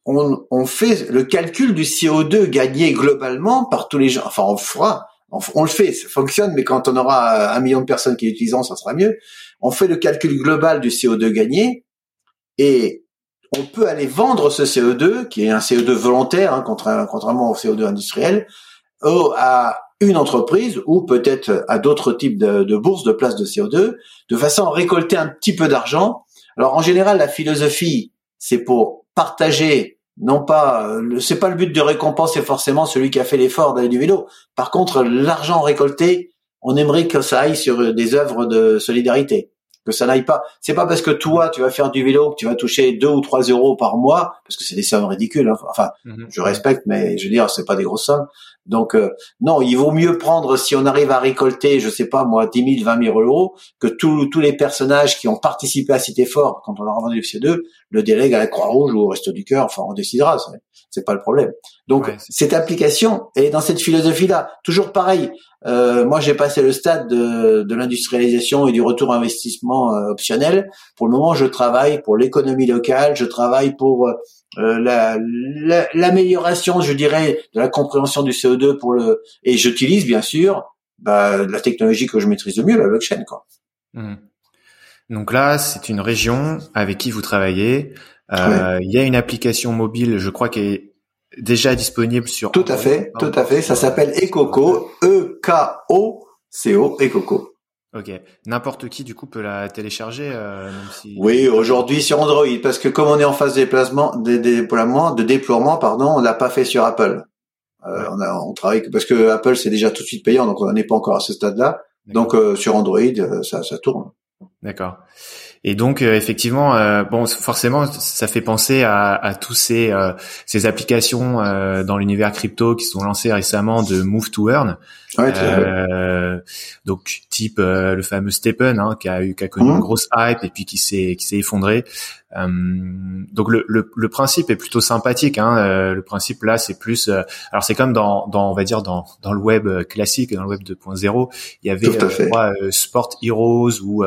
on, on, fait le calcul du CO2 gagné globalement par tous les gens. Enfin, on fera. On, le fait, ça fonctionne, mais quand on aura un million de personnes qui l'utilisent, ça sera mieux. On fait le calcul global du CO2 gagné et on peut aller vendre ce CO2, qui est un CO2 volontaire, hein, contrairement au CO2 industriel, à une entreprise ou peut-être à d'autres types de, bourses de place de CO2, de façon à récolter un petit peu d'argent. Alors en général, la philosophie, c'est pour partager, non pas, c'est pas le but de récompenser forcément celui qui a fait l'effort d'aller du vélo. Par contre, l'argent récolté, on aimerait que ça aille sur des œuvres de solidarité que ça n'aille pas. C'est pas parce que toi tu vas faire du vélo que tu vas toucher deux ou trois euros par mois, parce que c'est des sommes ridicules. Hein. Enfin, mhm. je respecte, mais je veux dire, c'est pas des grosses sommes. Donc euh, non, il vaut mieux prendre si on arrive à récolter, je sais pas moi, 10 000, 20 000 euros, que tous tous les personnages qui ont participé à cet effort quand on leur a vendu le C2 le délèguent à la Croix-Rouge ou au Resto du Cœur. Enfin, on décidera. C'est pas le problème. Donc cette application est dans cette philosophie-là. Toujours pareil. Euh, moi, j'ai passé le stade de, de l'industrialisation et du retour investissement euh, optionnel. Pour le moment, je travaille pour l'économie locale. Je travaille pour euh, l'amélioration, je dirais, de la compréhension du CO2 pour le. Et j'utilise bien sûr bah, la technologie que je maîtrise le mieux, la blockchain, quoi. Mmh. Donc là, c'est une région avec qui vous travaillez. Euh, il y a une application mobile, je crois, qui est déjà disponible sur. Tout à fait, tout à fait. Ça s'appelle Ecoco, E-K-O-C-O, Ecoco. Ok. N'importe qui du coup peut la télécharger, euh, même si. Oui, aujourd'hui sur Android, parce que comme on est en phase de déplacement, de déploiement, de déploiement, pardon, on l'a pas fait sur Apple. Euh, on, a, on travaille parce que Apple c'est déjà tout de suite payant, donc on n'est pas encore à ce stade-là. Donc euh, sur Android, ça, ça tourne. D'accord. Et donc effectivement, bon, forcément, ça fait penser à, à tous ces ces applications dans l'univers crypto qui sont lancées récemment de Move to Earn. Ouais, donc type le fameux Stephen hein, qui a eu qui a connu mmh. une grosse hype et puis qui s'est qui s'est effondré. Euh, donc le, le, le, principe est plutôt sympathique. Hein. Euh, le principe là, c'est plus. Euh, alors c'est comme dans, dans, on va dire dans, dans le web classique, dans le web 2.0, il y avait euh, Sport Heroes ou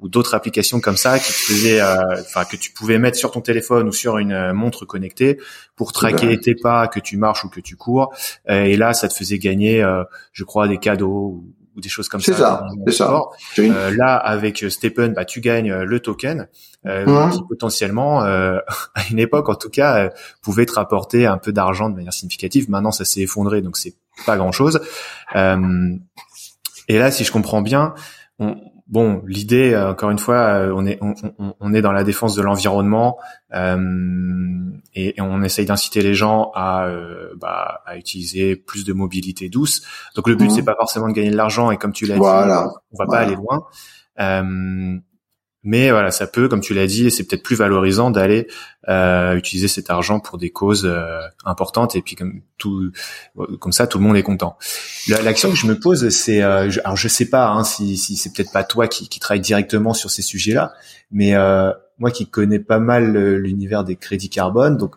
ou d'autres applications comme ça qui te faisaient, enfin que tu pouvais mettre sur ton téléphone ou sur une montre connectée pour traquer tes pas, que tu marches ou que tu cours. et là, ça te faisait gagner, je crois, des cadeaux ou des choses comme ça. C'est ça, c'est ça. Euh, là, avec euh, Stephen, bah, tu gagnes euh, le token euh, qui potentiellement, euh, à une époque en tout cas, pouvait te rapporter un peu d'argent de manière significative. Maintenant, ça s'est effondré, donc c'est pas grand-chose. et là, si je comprends bien, on, bon, l'idée, euh, encore une fois, euh, on est on, est dans la défense de l'environnement euh, et, on essaye d'inciter les gens à bah, à utiliser plus de mobilité douce. Donc le but, mmh. c'est pas forcément de gagner de l'argent et comme tu l'as dit, on va pas aller loin. Mais voilà, ça peut, comme tu l'as dit, c'est peut-être plus valorisant d'aller euh, utiliser cet argent pour des causes euh, importantes et puis comme tout, comme ça, tout le monde est content. L'action que je me pose, c'est, euh, je, alors je sais pas hein, si, si c'est peut-être pas toi qui, qui travaille directement sur ces sujets-là, mais euh, moi qui connais pas mal l'univers des crédits carbone, donc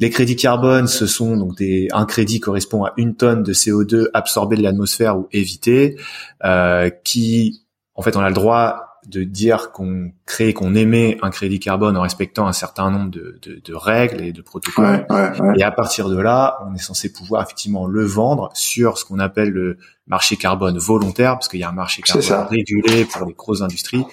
les crédits carbone, ce sont donc des un crédit correspond à une tonne de CO2 absorbé de l'atmosphère ou évité, euh, qui en fait on a le droit de dire qu'on crée, qu'on émet un crédit carbone en respectant un certain nombre de, de, de règles et de protocoles. Et à partir de là, on est censé pouvoir effectivement le vendre sur ce qu'on appelle le marché carbone volontaire, parce qu'il y a un marché carbone régulé pour les grosses industries.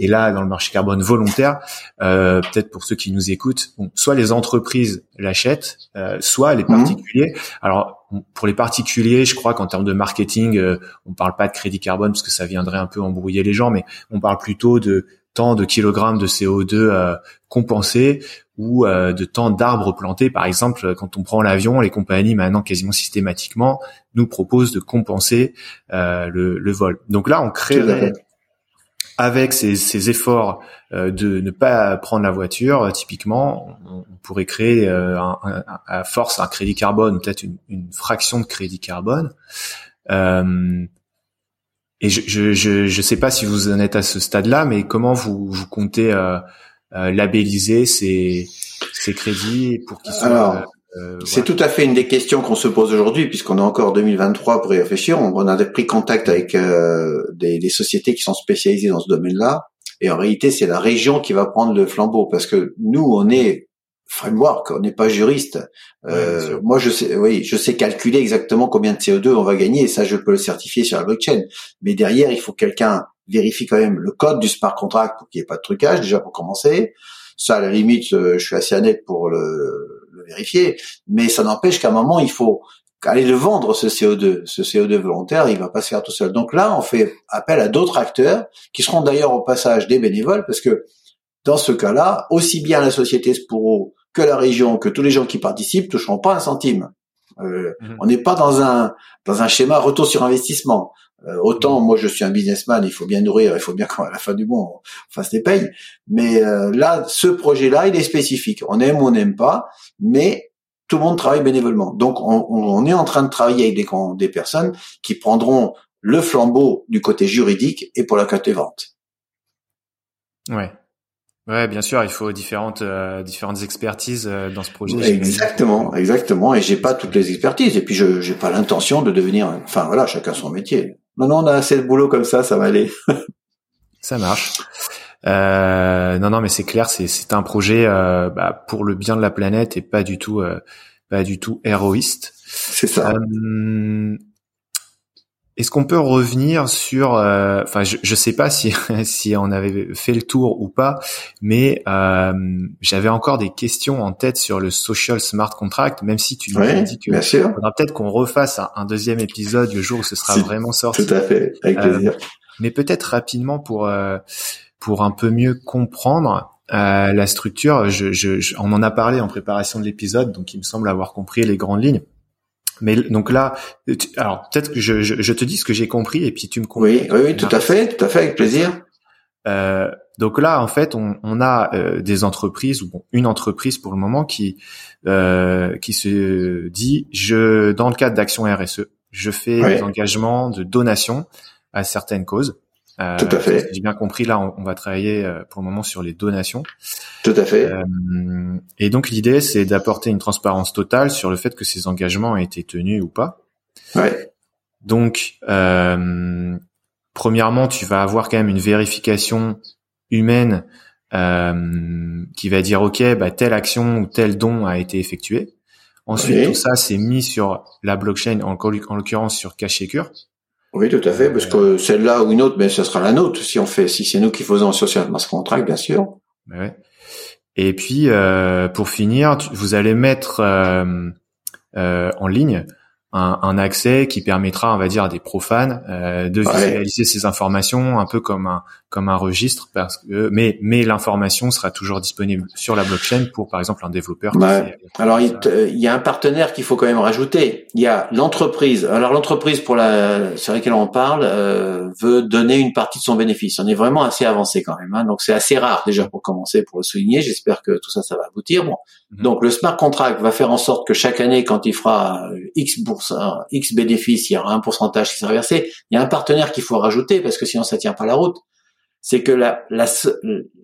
Et là, dans le marché carbone volontaire, euh, peut-être pour ceux qui nous écoutent, bon, soit les entreprises l'achètent, euh, soit les mhm. particuliers. Alors pour les particuliers, je crois qu'en termes de marketing, euh, on parle pas de crédit carbone parce que ça viendrait un peu embrouiller les gens, mais on parle plutôt de tant de kilogrammes de CO2 euh, compensés ou euh, de tant d'arbres plantés. Par exemple, quand on prend l'avion, les compagnies maintenant quasiment systématiquement nous proposent de compenser euh, le, le, vol. Donc là, on crée avec ces, efforts euh, de ne pas prendre la voiture, euh, typiquement, on, pourrait créer euh, à force un crédit carbone, peut-être une, fraction de crédit carbone. et je, je, je, sais pas si vous en êtes à ce stade-là, mais comment vous, vous comptez labelliser ces, ces crédits pour qu'ils soient euh, c'est tout à fait une des questions qu'on se pose aujourd'hui, puisqu'on est encore 2023 pour y réfléchir. On, a pris contact avec euh, des, sociétés qui sont spécialisées dans ce domaine-là, et en réalité, c'est la région qui va prendre le flambeau, parce que nous, on est framework, on n'est pas juriste. Euh, moi, je sais, oui, je sais calculer exactement combien de CO2 on va gagner, et ça, je peux le certifier sur la blockchain. Mais derrière, il faut que quelqu'un vérifie quand même le code du smart contract pour qu'il n'y ait pas de trucage, déjà pour commencer. Ça, à la limite, je suis assez honnête pour le vérifier, mais ça n'empêche qu'à un moment, il faut aller le vendre ce CO2. Ce CO2 volontaire, il va pas se faire tout seul. Donc là, on fait appel à d'autres acteurs qui seront d'ailleurs au passage des bénévoles parce que dans ce cas-là, aussi bien la société Sporo que la région, que tous les gens qui participent toucheront pas un centime. Euh, mhm. On n'est pas dans un dans un schéma retour sur investissement. Euh, autant moi je suis un businessman, il faut bien nourrir, il faut bien qu'à la fin du mois on fasse des payes. Mais euh, là, ce projet-là, il est spécifique. On aime ou on n'aime pas, mais tout le monde travaille bénévolement. Donc on, on est en train de travailler avec des, des personnes qui prendront le flambeau du côté juridique et pour la côté vente. Ouais. Ouais, bien sûr, il faut différentes euh, différentes expertises euh, dans ce projet. Exactement, exactement. Et j'ai pas toutes les expertises. Et puis je j'ai pas l'intention de devenir. Enfin voilà, chacun son métier. Non, non, on a assez de boulot comme ça, ça va aller. ça marche. Euh, non, non, mais c'est clair, c'est c'est un projet euh, bah, pour le bien de la planète et pas du tout pas du tout héroïste. C'est ça. Est-ce qu'on peut revenir sur, euh, enfin, je, je sais pas si si on avait fait le tour ou pas, mais euh, j'avais encore des questions en tête sur le social smart contract, même si tu nous as dit que faudra peut-être qu'on refasse un, deuxième épisode le jour où ce sera vraiment sorti. Tout à fait, avec euh, plaisir. mais peut-être rapidement pour pour un peu mieux comprendre. la structure, je, je, on en a parlé en préparation de l'épisode, donc il me semble avoir compris les grandes lignes. Mais donc là, alors peut-être que je, je, te dis ce que j'ai compris et puis tu me Oui, oui, oui, tout à fait, tout à fait, avec plaisir. Euh, donc là, en fait, on, on a euh, des entreprises ou bon, une entreprise pour le moment qui euh, qui se dit, je dans le cadre d'actions RSE, je fais des engagements de donation à certaines causes. Euh, Tout à fait. J'ai bien compris. Là, on, va travailler euh, pour le moment sur les donations. Tout à fait. et donc l'idée, c'est d'apporter une transparence totale sur le fait que ces engagements ont été tenus ou pas. Ouais. Donc, euh, premièrement, tu vas avoir quand même une vérification humaine euh, qui va dire ok, bah, telle action ou tel don a été effectué. Ensuite, tout ça c'est mis sur la blockchain, en, en l'occurrence sur CashSecure. Oui, tout à fait, parce que celle-là ou une autre, mais ce sera la nôtre si on fait, si c'est nous qui faisons social smart contract, bien sûr. Ouais. Et puis, euh, pour finir, vous allez mettre euh, euh, en ligne un, un, accès qui permettra, on va dire, à des profanes euh, de visualiser ces informations un peu comme un comme un registre, parce que mais mais l'information sera toujours disponible sur la blockchain pour, par exemple, un développeur. Alors il, y a un partenaire qu'il faut quand même rajouter. Il y a l'entreprise. Alors l'entreprise pour la sur laquelle on parle euh, veut donner une partie de son bénéfice. On est vraiment assez avancé quand même, hein, donc c'est assez rare déjà pour commencer, pour le souligner. J'espère que tout ça, ça va aboutir. Bon, mhm. donc le smart contract va faire en sorte que chaque année, quand il fera X X bénéfices, il y aura un pourcentage qui sera versé. Il y a un partenaire qu'il faut rajouter parce que sinon ça tient pas la route. C'est que la, la,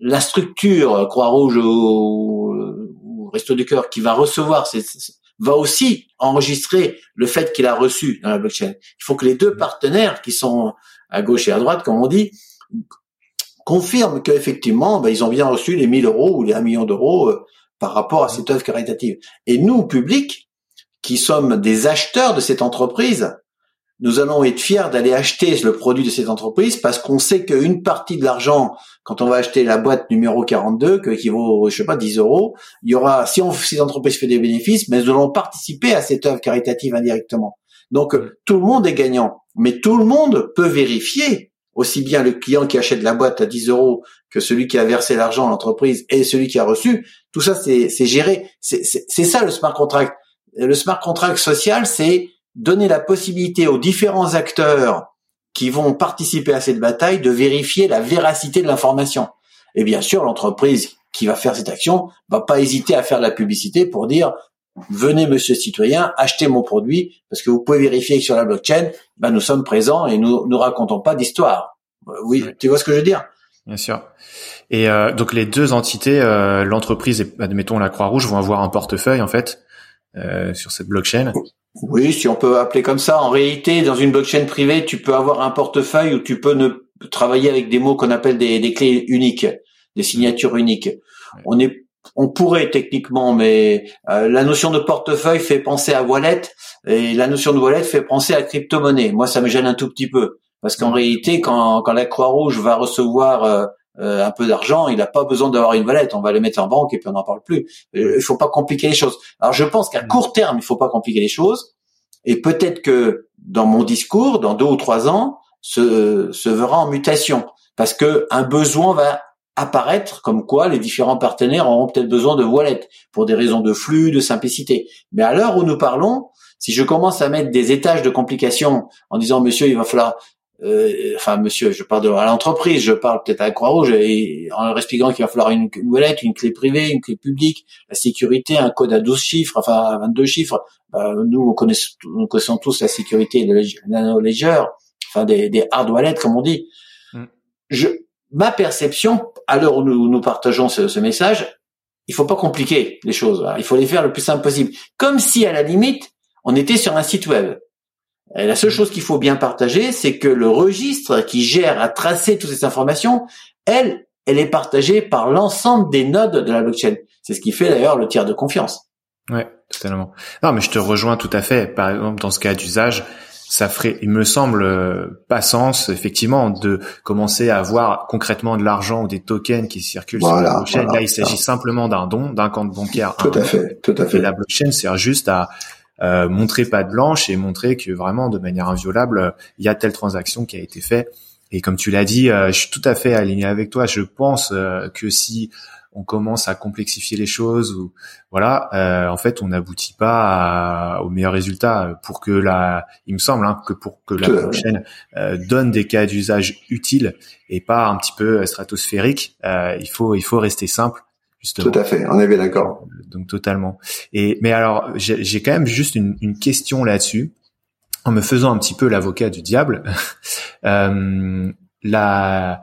la structure Croix-Rouge ou, ou, Resto du Cœur qui va recevoir va aussi enregistrer le fait qu'il a reçu dans la blockchain. Il faut que les deux partenaires qui sont à gauche et à droite, comme on dit, confirment qu'effectivement, ben, ils ont bien reçu les 1000 euros ou les 1 million d'euros euh, par rapport à cette œuvre caritative. Et nous, public, qui sommes des acheteurs de cette entreprise, nous allons être fiers d'aller acheter le produit de cette entreprise parce qu'on sait qu'une partie de l'argent, quand on va acheter la boîte numéro 42, qui vaut, je sais pas, 10 euros, il y aura, si on, si l'entreprise fait des bénéfices, mais nous allons participer à cette œuvre caritative indirectement. Donc, tout le monde est gagnant. Mais tout le monde peut vérifier, aussi bien le client qui achète la boîte à 10 euros que celui qui a versé l'argent à l'entreprise et celui qui a reçu. Tout ça, c'est géré. C'est ça le smart contract le smart contract social, c'est donner la possibilité aux différents acteurs qui vont participer à cette bataille de vérifier la véracité de l'information. Et bien sûr, l'entreprise qui va faire cette action va pas hésiter à faire de la publicité pour dire venez monsieur citoyen, achetez mon produit parce que vous pouvez vérifier que sur la blockchain, ben nous sommes présents et nous ne racontons pas d'histoire. Euh, oui, tu vois ce que je veux dire? Bien sûr. Et euh, donc les deux entités, euh, l'entreprise et admettons la Croix-Rouge vont avoir un portefeuille en fait sur cette blockchain. Oui, si on peut appeler comme ça. En réalité, dans une blockchain privée, tu peux avoir un portefeuille où tu peux ne travailler avec des mots qu'on appelle des, des, clés uniques, des signatures uniques. On est, on pourrait techniquement, mais euh, la notion de portefeuille fait penser à wallet et la notion de wallet fait penser à crypto-monnaie. Moi, ça me gêne un tout petit peu parce qu'en réalité, quand, quand la Croix-Rouge va recevoir euh, euh, un peu d'argent, il n'a pas besoin d'avoir une valette. On va le mettre en banque et puis on n'en parle plus. Euh, il faut pas compliquer les choses. Alors je pense qu'à court terme, il faut pas compliquer les choses. Et peut-être que dans mon discours, dans deux ou trois ans, se, se verra en mutation parce que un besoin va apparaître comme quoi les différents partenaires auront peut-être besoin de wallet pour des raisons de flux, de simplicité. Mais à l'heure où nous parlons, si je commence à mettre des étages de complications en disant monsieur il va falloir euh, enfin monsieur, je parle de à l'entreprise, je parle peut-être à Croix-Rouge, et en leur expliquant qu'il va falloir une, wallet, une clé privée, une clé publique, la sécurité, un code à 12 chiffres, enfin à 22 chiffres. Bah, nous, on connaît, nous connaissons tous la sécurité de nano ledger, enfin des, des hard wallets comme on dit. Mm. Je, ma perception, à l'heure où nous, nous partageons ce, ce message, il faut pas compliquer les choses. Il faut les faire le plus simple possible, comme si à la limite on était sur un site web. Et la seule chose qu'il faut bien partager, c'est que le registre qui gère à tracer toutes ces informations, elle, elle est partagée par l'ensemble des nodes de la blockchain. C'est ce qui fait d'ailleurs le tiers de confiance. Ouais, totalement. Non, mais je te rejoins tout à fait. Par exemple, dans ce cas d'usage, ça ferait, il me semble, euh, pas sens, effectivement, de commencer à avoir concrètement de l'argent ou des tokens qui circulent sur la blockchain. Là, il s'agit simplement d'un don, d'un compte bancaire. Tout à fait, tout à fait. Et la blockchain sert juste à euh, montrer pas de blanche et montrer que vraiment de manière inviolable il y a telle transaction qui a été faite et comme tu l'as dit euh, je suis tout à fait aligné avec toi je pense euh, que si on commence à complexifier les choses ou voilà, euh, en fait, on n'aboutit pas au meilleur résultat pour que la, il me semble hein, que pour que la blockchain euh, donne des cas d'usage utiles et pas un petit peu stratosphérique, euh, il faut il faut rester simple. Justement. Tout à fait, on est bien d'accord. Donc totalement. Et mais alors j'ai quand même juste une, une question là-dessus en me faisant un petit peu l'avocat du diable. euh, la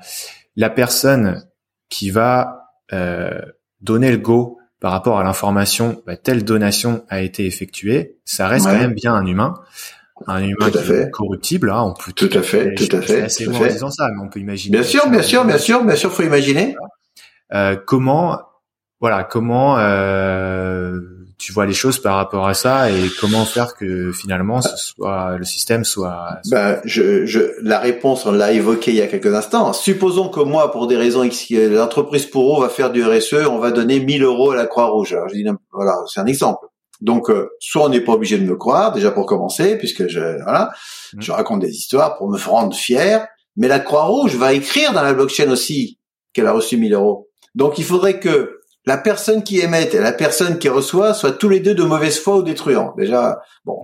la personne qui va euh, donner le go par rapport à l'information, bah, telle donation a été effectuée, ça reste quand même bien un humain, un humain qui est corruptible. Hein, on peut tout, à fait, tout à fait. assez en disant ça, mais on peut imaginer. Bien sûr, bien sûr, bien sûr, bien sûr, faut imaginer. Euh, comment, voilà, comment euh, tu vois les choses par rapport à ça et comment faire que finalement ce soit le système soit, Ben, je, je, la réponse on l'a évoqué il y a quelques instants. Supposons que moi, pour des raisons X, l'entreprise pour eux va faire du RSE, on va donner 1000 euros à la Croix-Rouge. Alors, je dis, voilà, c'est un exemple. Donc, euh, soit on n'est pas obligé de me croire, déjà pour commencer, puisque je, voilà, mmh. je raconte des histoires pour me rendre fier. Mais la Croix-Rouge va écrire dans la blockchain aussi qu'elle a reçu 1000 euros. Donc, il faudrait que la personne qui émet et la personne qui reçoit soient tous les deux de mauvaise foi ou détruisants. Déjà, bon,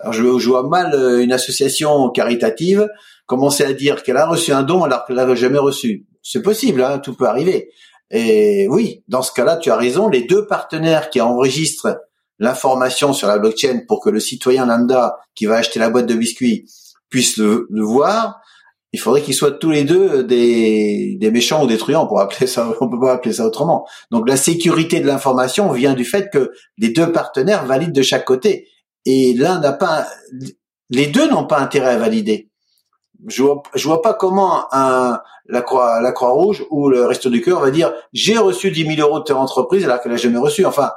alors je, vois mal euh, une association caritative commencer à dire qu'elle a reçu un don alors qu'elle l'avait jamais reçu. C'est possible, hein, tout peut arriver. Et oui, dans ce cas-là, tu as raison. Les deux partenaires qui enregistrent l'information sur la blockchain pour que le citoyen lambda qui va acheter la boîte de biscuits puisse le, le voir, il faudrait qu'ils soient tous les deux des, des méchants ou des truands pour appeler ça, on peut pas appeler ça autrement. Donc la sécurité de l'information vient du fait que les deux partenaires valident de chaque côté et l'un n'a pas, les deux n'ont pas intérêt à valider. Je vois, je vois pas comment un, la croix, la croix rouge ou le resto du cœur va dire j'ai reçu 10 000 euros de ton entreprise alors qu'elle a jamais reçu. Enfin,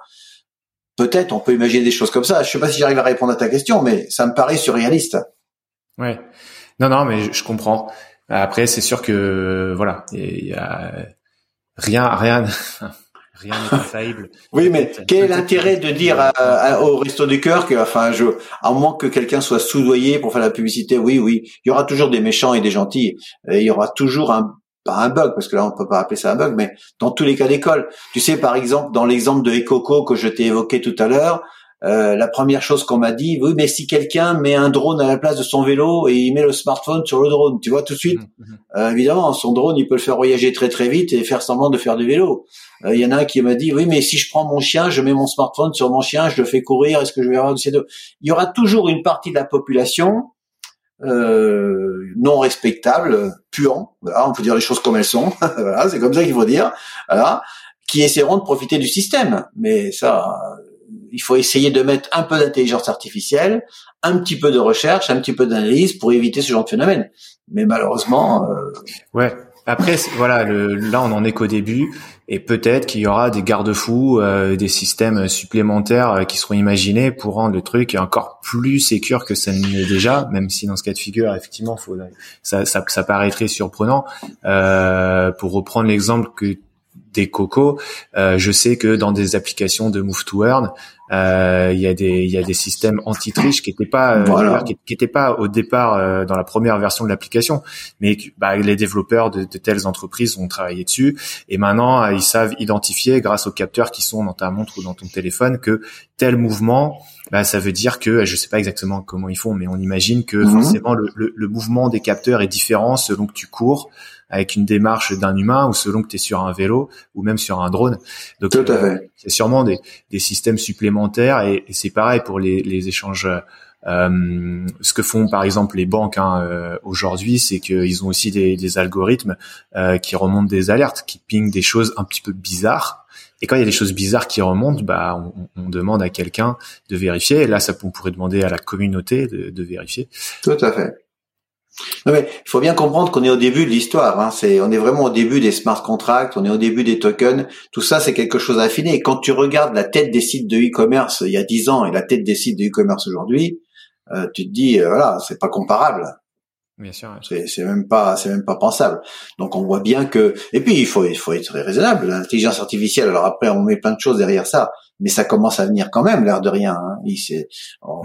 peut-être on peut imaginer des choses comme ça. Je sais pas si j'arrive à répondre à ta question, mais ça me paraît surréaliste. Ouais. Non, non, mais je, comprends. Après, c'est sûr que voilà, il y a rien, rien, rien n'est infaillible. oui, mais quel est l'intérêt de dire au resto du cœur que, enfin, je, à moins que quelqu'un soit soudoyé pour faire la publicité, oui, oui, il y aura toujours des méchants et des gentils. Et il y aura toujours un pas un bug parce que là on peut pas appeler ça un bug, mais dans tous les cas d'école. Tu sais, par exemple, dans l'exemple de Ecoco que je t'ai évoqué tout à l'heure, euh, la première chose qu'on m'a dit, oui, mais si quelqu'un met un drone à la place de son vélo et il met le smartphone sur le drone, tu vois tout de suite, mmh, mmh. Euh, évidemment, son drone, il peut le faire voyager très très vite et faire semblant de faire du vélo. Euh, il y en a un qui m'a dit, oui, mais si je prends mon chien, je mets mon smartphone sur mon chien, je le fais courir, est-ce que je vais avoir du CO2 Il y aura toujours une partie de la population non respectable, puant, voilà, on peut dire les choses comme elles sont, voilà, c'est comme ça qu'il faut dire, voilà, qui essaieront de profiter du système. Mais ça, il faut essayer de mettre un peu d'intelligence artificielle, un petit peu de recherche, un petit peu d'analyse pour éviter ce genre de phénomène. Mais malheureusement. Euh... Ouais. Après, voilà, le, là, on en est qu'au début, et peut-être qu'il y aura des garde-fous, euh, des systèmes supplémentaires euh, qui seront imaginés pour rendre le truc encore plus sécur que ça n'est déjà, même si dans ce cas de figure, effectivement, faut, ça, ça, ça paraîtrait surprenant. Euh, pour reprendre l'exemple que des cocos. Euh, je sais que dans des applications de Move to Earn, euh, il y a des il y a des systèmes anti-triche qui étaient pas euh, qui, qui pas au départ euh, dans la première version de l'application, mais bah, les développeurs de, de, telles entreprises ont travaillé dessus et maintenant ils savent identifier grâce aux capteurs qui sont dans ta montre ou dans ton téléphone que tel mouvement bah, ça veut dire que je sais pas exactement comment ils font, mais on imagine que mhm. forcément le, le, le, mouvement des capteurs est différent selon que tu cours, avec une démarche d'un humain ou selon que tu es sur un vélo ou même sur un drone. Donc euh, c'est sûrement des, des, systèmes supplémentaires et, et c'est pareil pour les, les échanges. Euh, ce que font par exemple les banques hein, euh, aujourd'hui, c'est qu'ils ont aussi des, des algorithmes euh, qui remontent des alertes, qui pingent des choses un petit peu bizarres. Et quand il y a des choses bizarres qui remontent, bah, on, on demande à quelqu'un de vérifier. Et là, ça, on pourrait demander à la communauté de, de vérifier. Tout à fait. Mais il faut bien comprendre qu'on est au début de l'histoire. Hein. C'est, on est vraiment au début des smart contracts, on est au début des tokens. Tout ça, c'est quelque chose à affiner. Et quand tu regardes la tête des sites de e-commerce il y a 10 ans et la tête des sites de e-commerce aujourd'hui, euh, tu te dis, euh, voilà, c'est pas comparable. Bien sûr. C'est, c'est même pas, c'est même pas pensable. Donc on voit bien que, et puis il faut, il faut être raisonnable. L'intelligence artificielle. Alors après, on met plein de choses derrière ça, mais ça commence à venir quand même, l'air de rien. Hein. Il,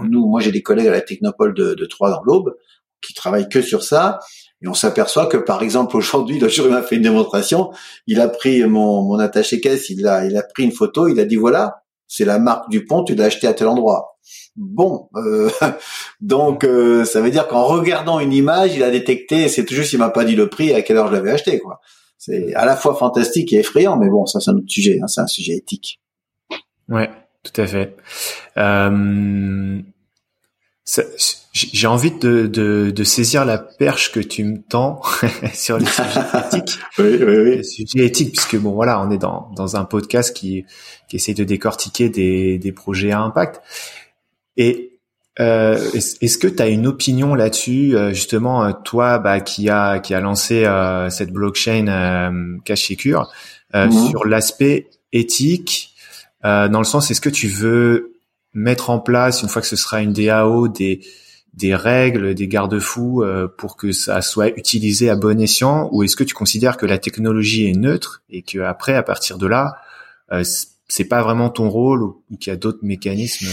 nous, moi, j'ai des collègues à la Technopole de, de Troyes dans l'Aube qui travaillent que sur ça. Et on s'aperçoit que, par exemple, aujourd'hui, le jour il m'a fait une démonstration, il a pris mon, mon attaché caisse, il a, il a pris une photo, il a dit voilà, c'est la marque du pont, tu l'as acheté à tel endroit. Bon, euh, donc euh, ça veut dire qu'en regardant une image, il a détecté, c'est juste il m'a pas dit le prix et à quelle heure je l'avais acheté, quoi. C'est à la fois fantastique et effrayant, mais bon, ça c'est un autre sujet, hein, c'est un sujet éthique. Ouais, tout à fait. Euh, j'ai envie de, de, de, saisir la perche que tu me tends sur les sujets éthiques. oui, oui, oui. Les sujets éthiques, puisque bon, voilà, on est dans, dans un podcast qui, qui essaie de décortiquer des, des projets à impact. Et euh, est-ce que tu as une opinion là-dessus, euh, justement, euh, toi, bah, qui a qui a lancé euh, cette blockchain euh, Cash Secure, euh, mhm. sur l'aspect éthique, dans le sens, est-ce que tu veux mettre en place une fois que ce sera une DAO des des règles, des garde-fous pour que ça soit utilisé à bon escient, ou est-ce que tu considères que la technologie est neutre et que après, à partir de là, c'est pas vraiment ton rôle ou, qu'il y a d'autres mécanismes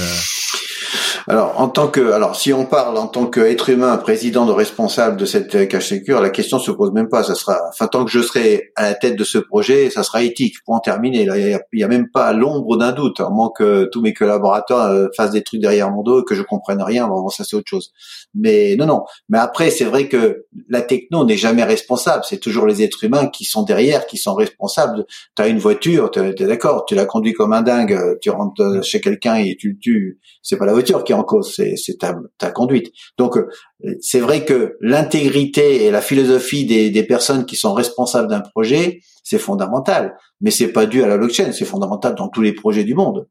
alors, en tant que, alors, si on parle en tant qu'être humain, président de responsable de cette cache sécure, la question se pose même pas. Ça sera, enfin, tant que je serai à la tête de ce projet, ça sera éthique. Pour en terminer, là, il y, a, même pas l'ombre d'un doute. À moins que tous mes collaborateurs euh, fassent des trucs derrière mon dos et que je comprenne rien. Bon, ça c'est autre chose. Mais non, non. Mais après, c'est vrai que la techno n'est jamais responsable. C'est toujours les êtres humains qui sont derrière, qui sont responsables. Tu as une voiture, tu es, d'accord, tu la conduis comme un dingue, tu rentres chez quelqu'un et tu le tues. C'est pas la voiture qui est en cause, c'est ta, conduite. Donc, c'est vrai que l'intégrité et la philosophie des, personnes qui sont responsables d'un projet, c'est fondamental. Mais c'est pas dû à la blockchain, c'est fondamental dans tous les projets du monde.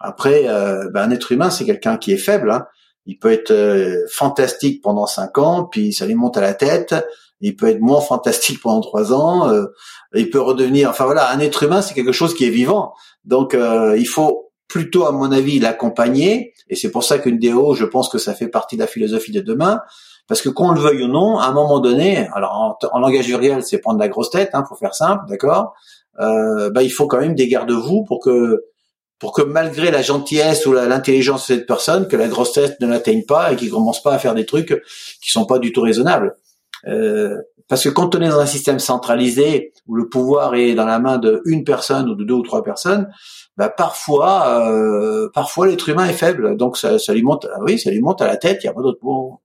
Après, euh, ben, un être humain, c'est quelqu'un qui est faible. Hein il peut être euh, fantastique pendant cinq ans, puis ça lui monte à la tête. Il peut être moins fantastique pendant trois ans. Euh, il peut redevenir. Enfin voilà, un être humain, c'est quelque chose qui est vivant. Donc euh, il faut plutôt, à mon avis, l'accompagner. Et c'est pour ça qu'une DO, je pense que ça fait partie de la philosophie de demain. Parce que qu'on le veuille ou non, à un moment donné, alors en, langage réel, c'est prendre la grosse tête, hein, pour faire simple, d'accord. bah, il faut quand même des garde-vous pour que pour que malgré la gentillesse ou l'intelligence de cette personne, que la grossesse ne l'atteigne pas et qu'il commence pas à faire des trucs qui sont pas du tout raisonnables. Euh, parce que quand on est dans un système centralisé où le pouvoir est dans la main de une personne ou de deux ou trois personnes, bah parfois, euh, parfois l'être humain est faible. Donc ça, ça lui monte, oui, ça lui monte à la tête. Il y a pas d'autre mot.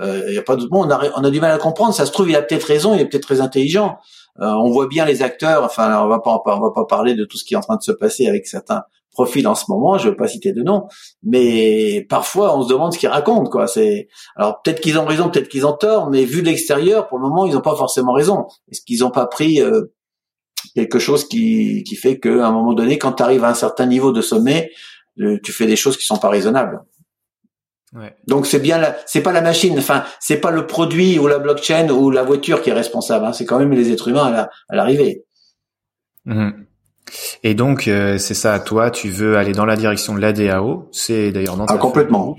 Euh, il y a pas d'autre mot. On a, on a du mal à comprendre. Ça se trouve, il a peut-être raison. Il est peut-être très intelligent. Euh, on voit bien les acteurs. Enfin, on va pas, on va pas parler de tout ce qui est en train de se passer avec certains profil en ce moment, je ne veux pas citer de nom, mais parfois on se demande ce qu'ils racontent, quoi. C'est alors peut-être qu'ils ont raison, peut-être qu'ils ont tort, mais vu de l'extérieur, pour le moment, ils n'ont pas forcément raison. Est-ce qu'ils n'ont pas pris euh, quelque chose qui, qui fait qu'à un moment donné, quand tu arrives à un certain niveau de sommet, euh, tu fais des choses qui sont pas raisonnables. Ouais. Donc c'est bien, c'est pas la machine, enfin c'est pas le produit ou la blockchain ou la voiture qui est responsable, hein, c'est quand même les êtres humains à l'arrivée. Mmh. Et donc, euh, c'est ça, toi, tu veux aller dans la direction de la DAO. C'est d'ailleurs dans ta ah, complètement.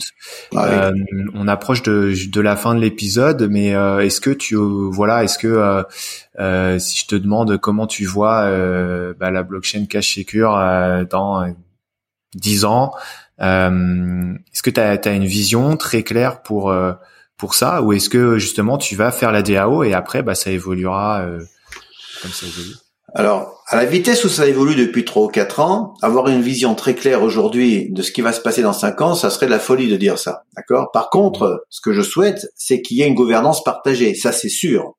Euh, on approche de, de la fin de l'épisode, mais euh, est-ce que tu, voilà, est-ce que si je te demande comment tu vois bah, la blockchain cash secure dans 10 ans, est-ce que tu as, as, une vision très claire pour pour ça, ou est-ce que justement tu vas faire la DAO et après, bah, ça évoluera comme ça évolue? Alors, à la vitesse où ça évolue depuis trois ou quatre ans, avoir une vision très claire aujourd'hui de ce qui va se passer dans cinq ans, ça serait de la folie de dire ça. D'accord? Par contre, ce que je souhaite, c'est qu'il y ait une gouvernance partagée. Ça, c'est sûr.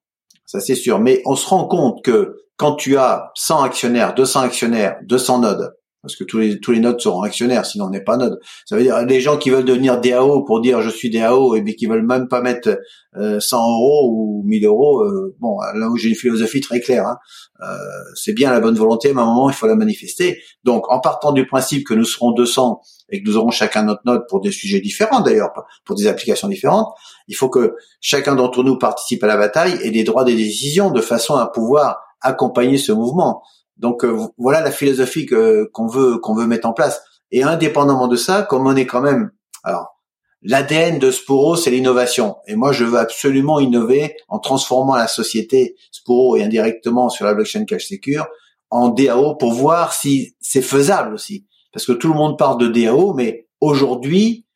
Ça, c'est sûr. Mais on se rend compte que quand tu as 100 actionnaires, 200 actionnaires, 200 nodes, parce que tous les tous les nodes seront actionnaires, sinon on n'est pas node. Ça veut dire les gens qui veulent devenir DAO pour dire je suis DAO et puis qui veulent même pas mettre 100 euh, euros ou 1000 euros. Euh, bon, là où j'ai une philosophie très claire, hein, euh, c'est bien la bonne volonté, mais à un moment il faut la manifester. Donc en partant du principe que nous serons 200 et que nous aurons chacun notre node pour des sujets différents d'ailleurs, pour des applications différentes, il faut que chacun d'entre nous participe à la bataille et des droits des décisions de façon à pouvoir accompagner ce mouvement. Donc euh, voilà la philosophie qu'on veut qu'on veut mettre en place. Et indépendamment de ça, comme on est quand même, alors l'ADN de Sporo, c'est l'innovation. Et moi, je veux absolument innover en transformant la société Sporo et indirectement sur la blockchain cash secure en DAO pour voir si c'est faisable aussi. Parce que tout le monde parle de DAO, mais aujourd'hui,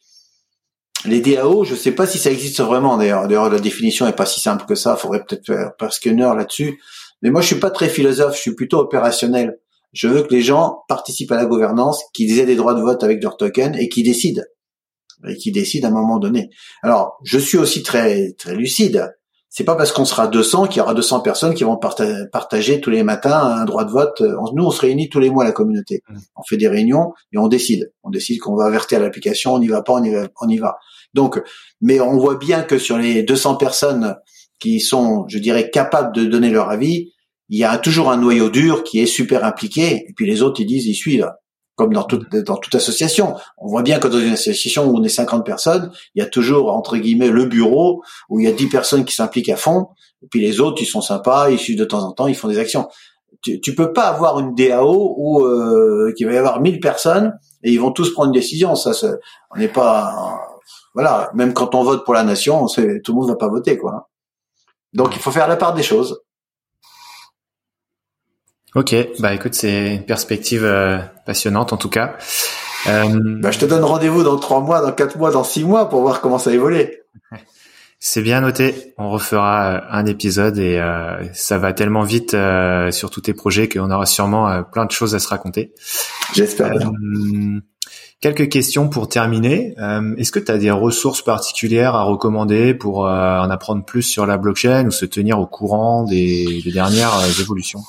les DAO, je sais pas si ça existe vraiment d'ailleurs. D'ailleurs, la définition est pas si simple que ça. Faudrait peut-être faire presque une heure là-dessus. Mais moi, je suis pas très philosophe. Je suis plutôt opérationnel. Je veux que les gens participent à la gouvernance, qu'ils aient des droits de vote avec leurs tokens et qu'ils décident et qui décident à un moment donné. Alors, je suis aussi très très lucide c'est pas parce qu'on sera 200 qu'il y aura 200 personnes qui vont partager tous les matins un droit de vote. Nous, on se réunit tous les mois la communauté. Mmh. On fait des réunions et on décide. On décide qu'on va avertir l'application, on n'y va pas, on y va, on y va. Donc, mais on voit bien que sur les 200 personnes qui sont, je dirais, capables de donner leur avis, il y a toujours un noyau dur qui est super impliqué. Et puis les autres, ils disent, ils suivent comme dans toute, dans toute association. On voit bien que dans une association où on est 50 personnes, il y a toujours, entre guillemets, le bureau, où il y a 10 personnes qui s'impliquent à fond, et puis les autres, ils sont sympas, ils suivent de temps en temps, ils font des actions. Tu, tu peux pas avoir une DAO où euh, il va y avoir 1000 personnes, et ils vont tous prendre une décision. Ça, on n'est pas... voilà, même quand on vote pour la nation, on tout le monde va pas voter, quoi. Donc, il faut faire la part des choses. Ok, bah écoute, c'est une perspective euh, passionnante en tout cas. Euh... Bah, je te donne rendez-vous dans trois mois, dans quatre mois, dans six mois pour voir comment ça évolue. C'est bien noté. On refera euh, un épisode et euh, ça va tellement vite sur tous tes projets qu'on aura sûrement plein de choses à se raconter. J'espère. Quelques questions pour terminer. Est-ce que tu as des ressources particulières à recommander pour en apprendre plus sur la blockchain ou se tenir au courant des, des dernières évolutions?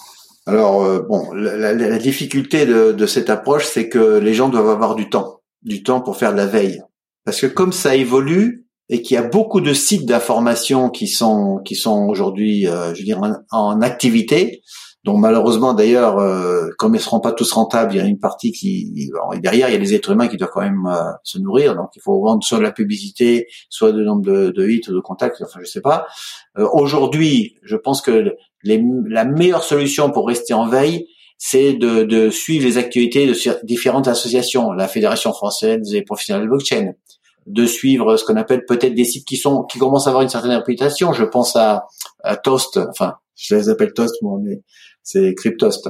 Alors euh, bon, la, la, difficulté de, de, cette approche, c'est que les gens doivent avoir du temps, du temps pour faire de la veille, parce que comme ça évolue et qu'il y a beaucoup de sites d'information qui sont qui sont aujourd'hui, euh, je veux dire, en, activité, dont malheureusement d'ailleurs, euh, comme ils seront pas tous rentables, il y a une partie qui derrière, il y a des êtres humains qui doivent quand même se nourrir, donc il faut vendre soit de la publicité, soit le nombre de, de hits ou de contacts, enfin je sais pas. aujourd'hui, je pense que la meilleure solution pour rester en veille, c'est de, suivre les activités de différentes associations, la Fédération française des professionnels de blockchain, de suivre ce qu'on appelle peut-être des sites qui sont qui commencent à avoir une certaine réputation. Je pense à, Toast, enfin je les appelle Toast, mais c'est Cryptost.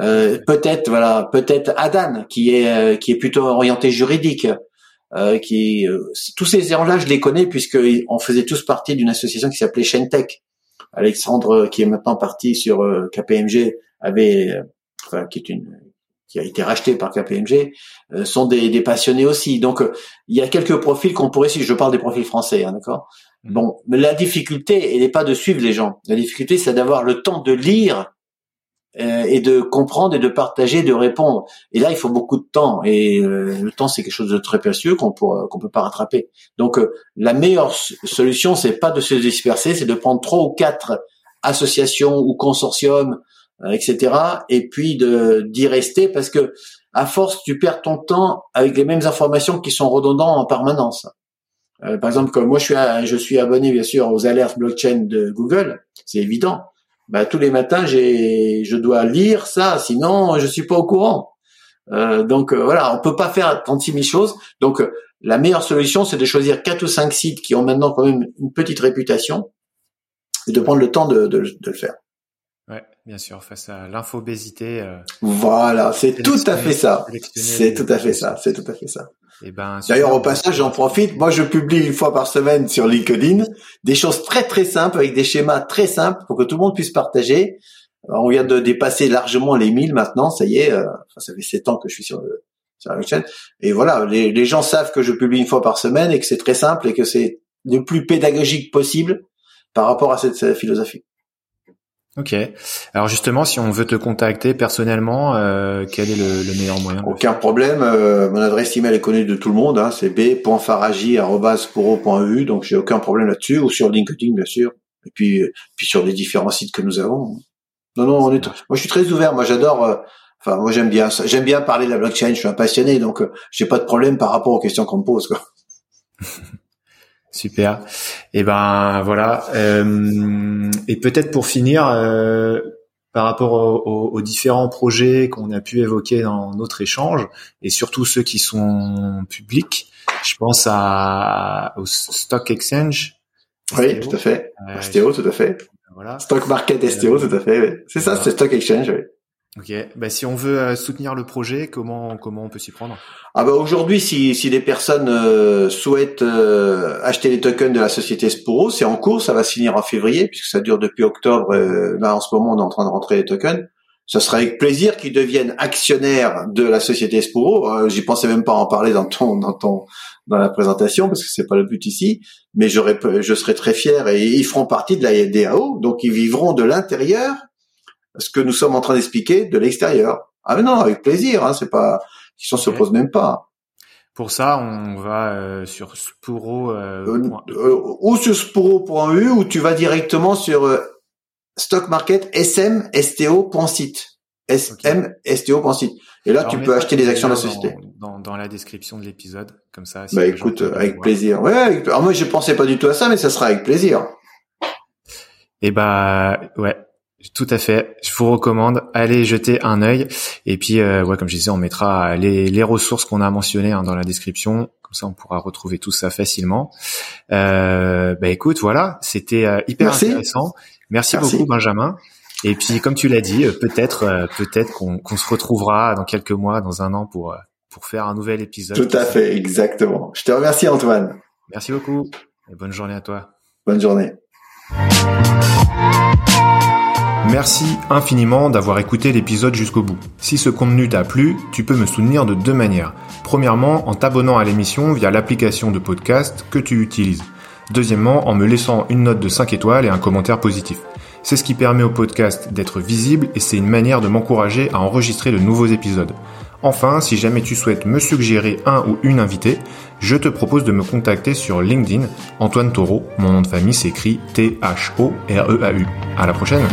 Euh, peut-être voilà, peut-être Adan qui est euh, qui est plutôt orienté juridique. Euh, qui tous ces gens-là, je les connais puisque on faisait tous partie d'une association qui s'appelait Shentech Alexandre, qui est maintenant parti sur euh, KPMG, avait, euh, enfin, qui est une qui a été racheté par KPMG, euh, sont des, des, passionnés aussi. Donc, il y a quelques profils qu'on pourrait, si je parle des profils français, hein, d'accord? Mmh. Bon, mais la difficulté, elle n'est pas de suivre les gens. La difficulté, c'est d'avoir le temps de lire euh, et de comprendre et de partager, de répondre. Et là, il faut beaucoup de temps. Et euh, le temps, c'est quelque chose de très précieux qu'on qu'on peut pas rattraper. Donc, euh, la meilleure solution, c'est pas de se disperser, c'est de prendre trois ou quatre associations ou consortiums, etc. Et puis de d'y rester parce que à force, tu perds ton temps avec les mêmes informations qui sont redondantes en permanence. par exemple, comme moi, je suis je suis abonné bien sûr aux alertes blockchain de Google, c'est évident bah, tous les matins, j'ai, je dois lire ça, sinon je suis pas au courant. Euh, donc euh, voilà, on peut pas faire 36 000 choses. Donc euh, la meilleure solution, c'est de choisir quatre ou cinq sites qui ont maintenant quand même une petite réputation et de prendre le temps de, le faire. Bien sûr, face à l'infobésité. voilà, c'est tout à fait ça. C'est tout à fait ça. C'est tout à fait ça. Eh ben, D'ailleurs, au passage, j'en profite. Moi, je publie une fois par semaine sur LinkedIn des choses très très simples avec des schémas très simples pour que tout le monde puisse partager. on vient de dépasser largement les 1000 maintenant. Ça y est, euh, ça fait 7 ans que je suis sur, sur la chaîne. Et voilà, les, les gens savent que je publie une fois par semaine et que c'est très simple et que c'est le plus pédagogique possible par rapport à cette philosophie. Ok. Alors justement, si on veut te contacter personnellement, euh, quel est le, meilleur moyen Aucun problème. Euh, mon adresse email est connue de tout le monde. Hein, c'est b.faragi@poro.eu. Donc j'ai aucun problème là-dessus. Ou sur LinkedIn, bien sûr. Et puis, puis sur les différents sites que nous avons. Non, non, on est. Moi, je suis très ouvert. Moi, j'adore. Euh, enfin, moi, j'aime bien. J'aime bien parler de la blockchain. Je suis un passionné, donc j'ai pas de problème par rapport aux questions qu'on me pose. Quoi. Super. Et eh ben voilà. Euh, et peut-être pour finir, euh, par rapport aux, différents projets qu'on a pu évoquer dans notre échange, et surtout ceux qui sont publics, je pense à au Stock Exchange. Oui, tout à fait. Euh, STO, tout à fait. Voilà. Stock Market STO, tout à fait. C'est ça, c'est Stock Exchange. Oui. Ok. Bah, si on veut euh, soutenir le projet, comment comment on peut s'y prendre? Ah bah aujourd'hui, si si des personnes euh, souhaitent euh, acheter les tokens de la société Sporo, c'est en cours, ça va se finir en février puisque ça dure depuis octobre. là en ce moment, on est en train de rentrer les tokens. Ce sera avec plaisir qu'ils deviennent actionnaires de la société Sporo. J'y pensais même pas en parler dans ton dans ton dans la présentation parce que c'est pas le but ici. Mais j'aurais je serais très fier et ils feront partie de la DAO, donc ils vivront de l'intérieur ce que nous sommes en train d'expliquer de l'extérieur. Ah mais non, avec plaisir, hein, c'est pas, qui se pose même pas. Pour ça, on va euh, sur Sporo. Euh, euh, euh, ou sur Sporo.eu ou tu vas directement sur Stock Market smsto.site. smsto.site. Et là, tu peux acheter des actions de la société. Dans, dans, la description de l'épisode, comme ça. bah écoute, avec plaisir. Ouais, alors moi je pensais pas du tout à ça, mais ça sera avec plaisir. Et eh bah ouais, tout à fait. Je vous recommande, allez jeter un œil. Et puis, euh, ouais, comme je disais, on mettra les, les ressources qu'on a mentionnées hein, dans la description. Comme ça, on pourra retrouver tout ça facilement. Euh, bah écoute, voilà, c'était euh, hyper intéressant. Merci, beaucoup, Benjamin. Et puis, comme tu l'as dit, euh, peut-être, euh, peut-être qu'on se retrouvera dans quelques mois, dans un an, pour pour faire un nouvel épisode. Tout à fait, exactement. Je te remercie, Antoine. Merci beaucoup. Et bonne journée à toi. Bonne journée. Merci infiniment d'avoir écouté l'épisode jusqu'au bout. Si ce contenu t'a plu, tu peux me soutenir de deux manières. Premièrement, en t'abonnant à l'émission via l'application de podcast que tu utilises. Deuxièmement, en me laissant une note de 5 étoiles et un commentaire positif. C'est ce qui permet au podcast d'être visible et c'est une manière de m'encourager à enregistrer de nouveaux épisodes. Enfin, si jamais tu souhaites me suggérer un ou une invitée, je te propose de me contacter sur LinkedIn. Antoine Taureau, mon nom de famille s'écrit T-H-O-R-E-A-U. À la prochaine!